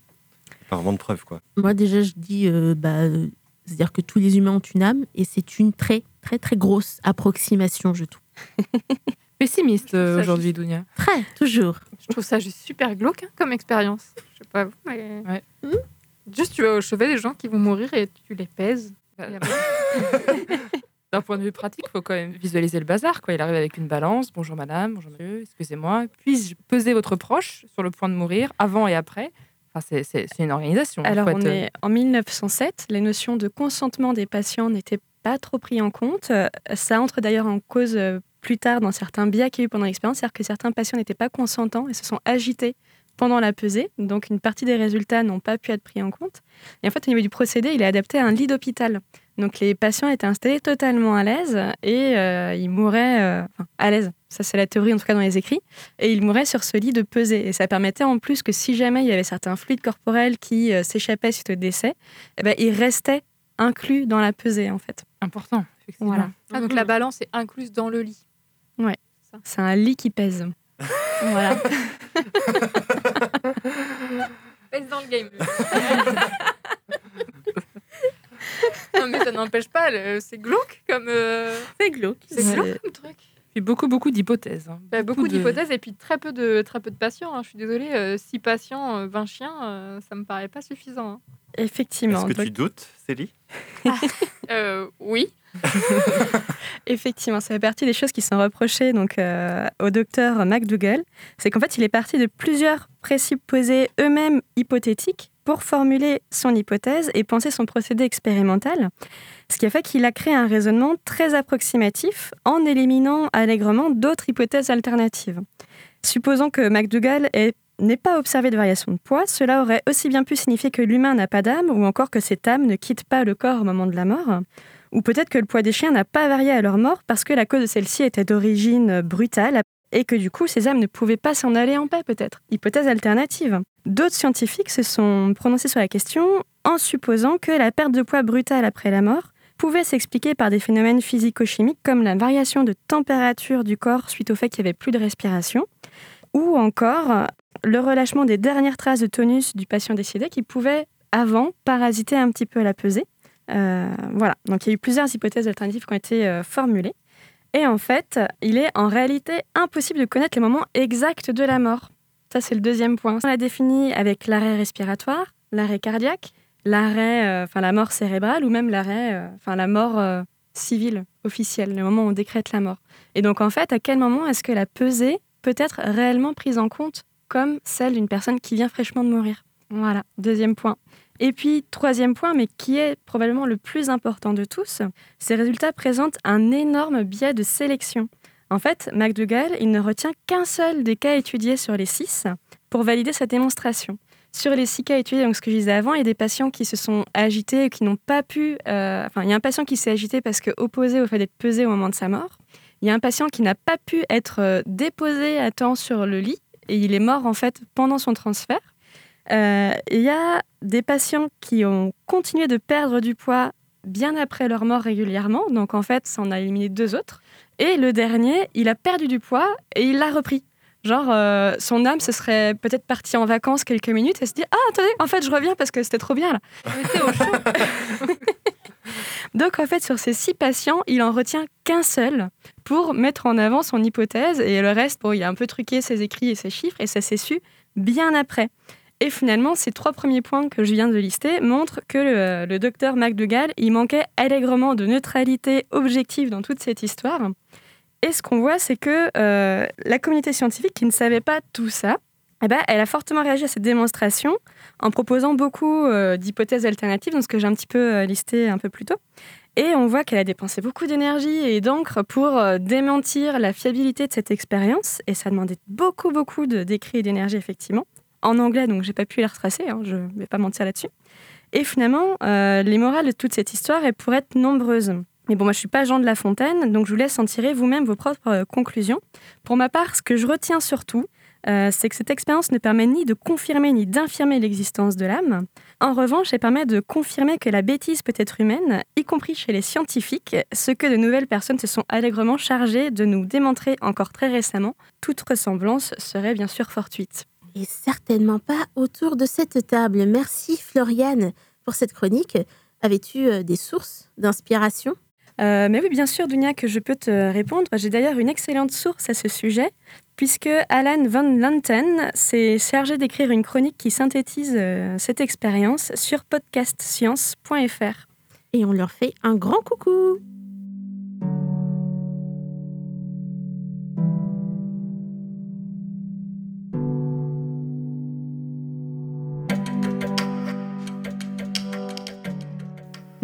Speaker 4: Pas vraiment de preuve, quoi.
Speaker 2: Moi, déjà, je dis, euh, bah, euh, c'est-à-dire que tous les humains ont une âme et c'est une très, très, très grosse approximation, je trouve.
Speaker 6: Pessimiste euh, aujourd'hui, Dounia.
Speaker 2: Très, toujours.
Speaker 3: Je trouve ça juste super glauque hein, comme expérience. Je sais pas vous, mais.
Speaker 6: Ouais.
Speaker 3: Hmm Juste, tu vas au chevet des gens qui vont mourir et tu les pèses.
Speaker 6: D'un point de vue pratique, il faut quand même visualiser le bazar. Quoi. Il arrive avec une balance. Bonjour madame, bonjour monsieur, excusez-moi. Puis-je peser votre proche sur le point de mourir, avant et après? Enfin, c'est, une organisation.
Speaker 5: Alors, on
Speaker 6: être-
Speaker 5: est en 1907. Les notions de consentement des patients n'étaient pas trop prises en compte. Euh, Ça entre d'ailleurs en cause euh, plus tard dans certains biais qu'il y a eu pendant l'expérience, c'est-à-dire que certains patients n'étaient pas consentants et se sont agités pendant la pesée. Donc, une partie des résultats n'ont pas pu être pris en compte. Et en fait, au niveau du procédé, il est adapté à un lit d'hôpital. Donc, les patients étaient installés totalement à l'aise et euh, ils mouraient euh, enfin, à l'aise. Ça, c'est la théorie, en tout cas dans les écrits. Et ils mouraient sur ce lit de pesée. Et ça permettait en plus que si jamais il y avait certains fluides corporels qui euh, s'échappaient suite au décès, eh ben, ils restaient inclus dans la pesée, en fait.
Speaker 6: Important, effectivement.
Speaker 5: Voilà.
Speaker 3: Ah, donc la balance est incluse dans le lit.
Speaker 5: C'est un lit qui pèse. voilà.
Speaker 3: Pèse dans le game. n'empêche pas, le- c'est glauque comme. euh,
Speaker 2: C'est glauque.
Speaker 3: C'est glauque comme truc.
Speaker 6: Puis beaucoup, beaucoup d'hypothèses. hein.
Speaker 3: Bah, beaucoup d'hypothèses et puis très peu de, très peu de patients. hein. Je suis désolée, 6 patients, euh, 20 chiens, euh, ça me paraît pas suffisant. hein.
Speaker 5: Effectivement.
Speaker 4: Est-ce que
Speaker 5: Donc,
Speaker 4: tu doutes, Célie?
Speaker 3: Euh, oui.
Speaker 5: Effectivement, ça fait partie des choses qui sont reprochées donc, euh, au docteur McDougall. C'est qu'en fait, il est parti de plusieurs présupposés eux-mêmes hypothétiques pour formuler son hypothèse et penser son procédé expérimental. Ce qui a fait qu'il a créé un raisonnement très approximatif en éliminant allègrement d'autres hypothèses alternatives. Supposons que McDougall ait- n'ait pas observé de variation de poids, cela aurait aussi bien pu signifier que l'humain n'a pas d'âme ou encore que cette âme ne quitte pas le corps au moment de la mort. Ou peut-être que le poids des chiens n'a pas varié à leur mort parce que la cause de celle-ci était d'origine brutale et que du coup ces âmes ne pouvaient pas s'en aller en paix peut-être. Hypothèse alternative. D'autres scientifiques se sont prononcés sur la question en supposant que la perte de poids brutale après la mort pouvait s'expliquer par des phénomènes physico-chimiques comme la variation de température du corps suite au fait qu'il n'y avait plus de respiration, ou encore le relâchement des dernières traces de tonus du patient décédé qui pouvait avant parasiter un petit peu la pesée. Euh, voilà, donc il y a eu plusieurs hypothèses alternatives qui ont été euh, formulées. Et en fait, il est en réalité impossible de connaître le moment exact de la mort. Ça, c'est le deuxième point. On l'a défini avec l'arrêt respiratoire, l'arrêt cardiaque, l'arrêt, euh, enfin la mort cérébrale ou même l'arrêt, euh, enfin la mort euh, civile officielle, le moment où on décrète la mort. Et donc en fait, à quel moment est-ce que la pesée peut être réellement prise en compte comme celle d'une personne qui vient fraîchement de mourir? Voilà, deuxième point. Et puis, troisième point, mais qui est probablement le plus important de tous, ces résultats présentent un énorme biais de sélection. En fait, McDougall, il ne retient qu'un seul des cas étudiés sur les six pour valider sa démonstration. Sur les six cas étudiés, donc ce que je disais avant, il y a des patients qui se sont agités et qui n'ont pas pu. euh, enfin, il y a un patient qui s'est agité parce que opposé au fait d'être pesé au moment de sa mort. Il y a un patient qui n'a pas pu être euh, déposé à temps sur le lit et il est mort en fait pendant son transfert. Euh, il y a des patients qui ont continué de perdre du poids bien après leur mort régulièrement. Donc en fait, ça en a éliminé deux autres. Et le dernier, il a perdu du poids et il l'a repris. Genre, euh, son âme se serait peut-être partie en vacances quelques minutes et se dit Ah, attendez, en fait, je reviens parce que c'était trop bien là. Donc, en fait, sur ces six patients, il en retient qu'un seul pour mettre en avant son hypothèse et le reste, bon, il a un peu truqué ses écrits et ses chiffres et ça s'est su bien après. Et finalement, ces trois premiers points que je viens de lister montrent que le, le docteur McDougall, il manquait allègrement de neutralité objective dans toute cette histoire. Et ce qu'on voit, c'est que euh, la communauté scientifique qui ne savait pas tout ça, eh ben, elle a fortement réagi à cette démonstration en proposant beaucoup euh, d'hypothèses alternatives, donc ce que j'ai un petit peu euh, listé un peu plus tôt. Et on voit qu'elle a dépensé beaucoup d'énergie et d'encre pour démentir la fiabilité de cette expérience. Et ça demandait beaucoup, beaucoup d'écrits et d'énergie, effectivement. En anglais, donc j'ai pas pu les retracer, hein, je vais pas mentir là-dessus. Et finalement, les morales de toute cette histoire, elles pourraient être nombreuses. Mais bon, moi, je suis pas Jean de La Fontaine, donc je vous laisse en tirer vous-même vos propres euh, conclusions. Pour ma part, ce que je retiens surtout, euh, c'est que cette expérience ne permet ni de confirmer ni d'infirmer l'existence de l'âme. En revanche, elle permet de confirmer que la bêtise peut être humaine, y compris chez les scientifiques, ce que de nouvelles personnes se sont allègrement chargées de nous démontrer encore très récemment. Toute ressemblance serait bien sûr fortuite.
Speaker 2: Et certainement pas autour de cette table. Merci Floriane pour cette chronique. Avais-tu euh, des sources d'inspiration?
Speaker 5: Euh, mais oui, bien sûr, Dunia, que je peux te répondre. J'ai d'ailleurs une excellente source à ce sujet, puisque Alan Van Lanten s'est chargé d'écrire une chronique qui synthétise euh, cette expérience sur podcastscience.fr.
Speaker 2: Et on leur fait un grand coucou.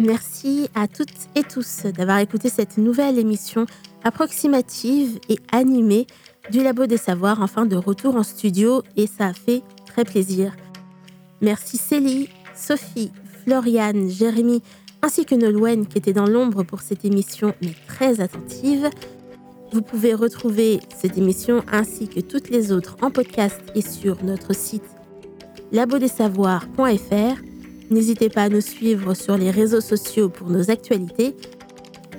Speaker 2: Merci à toutes et tous d'avoir écouté cette nouvelle émission approximative et animée du Labo des Savoirs, enfin de retour en studio, et ça a fait très plaisir. Merci Célie, Sophie, Floriane, Jérémy, ainsi que Nolwenn qui était dans l'ombre pour cette émission, mais très attentive. Vous pouvez retrouver cette émission ainsi que toutes les autres en podcast et sur notre site labodesavoirs.fr. N'hésitez pas à nous suivre sur les réseaux sociaux pour nos actualités.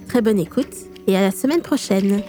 Speaker 2: Très bonne écoute et à la semaine prochaine.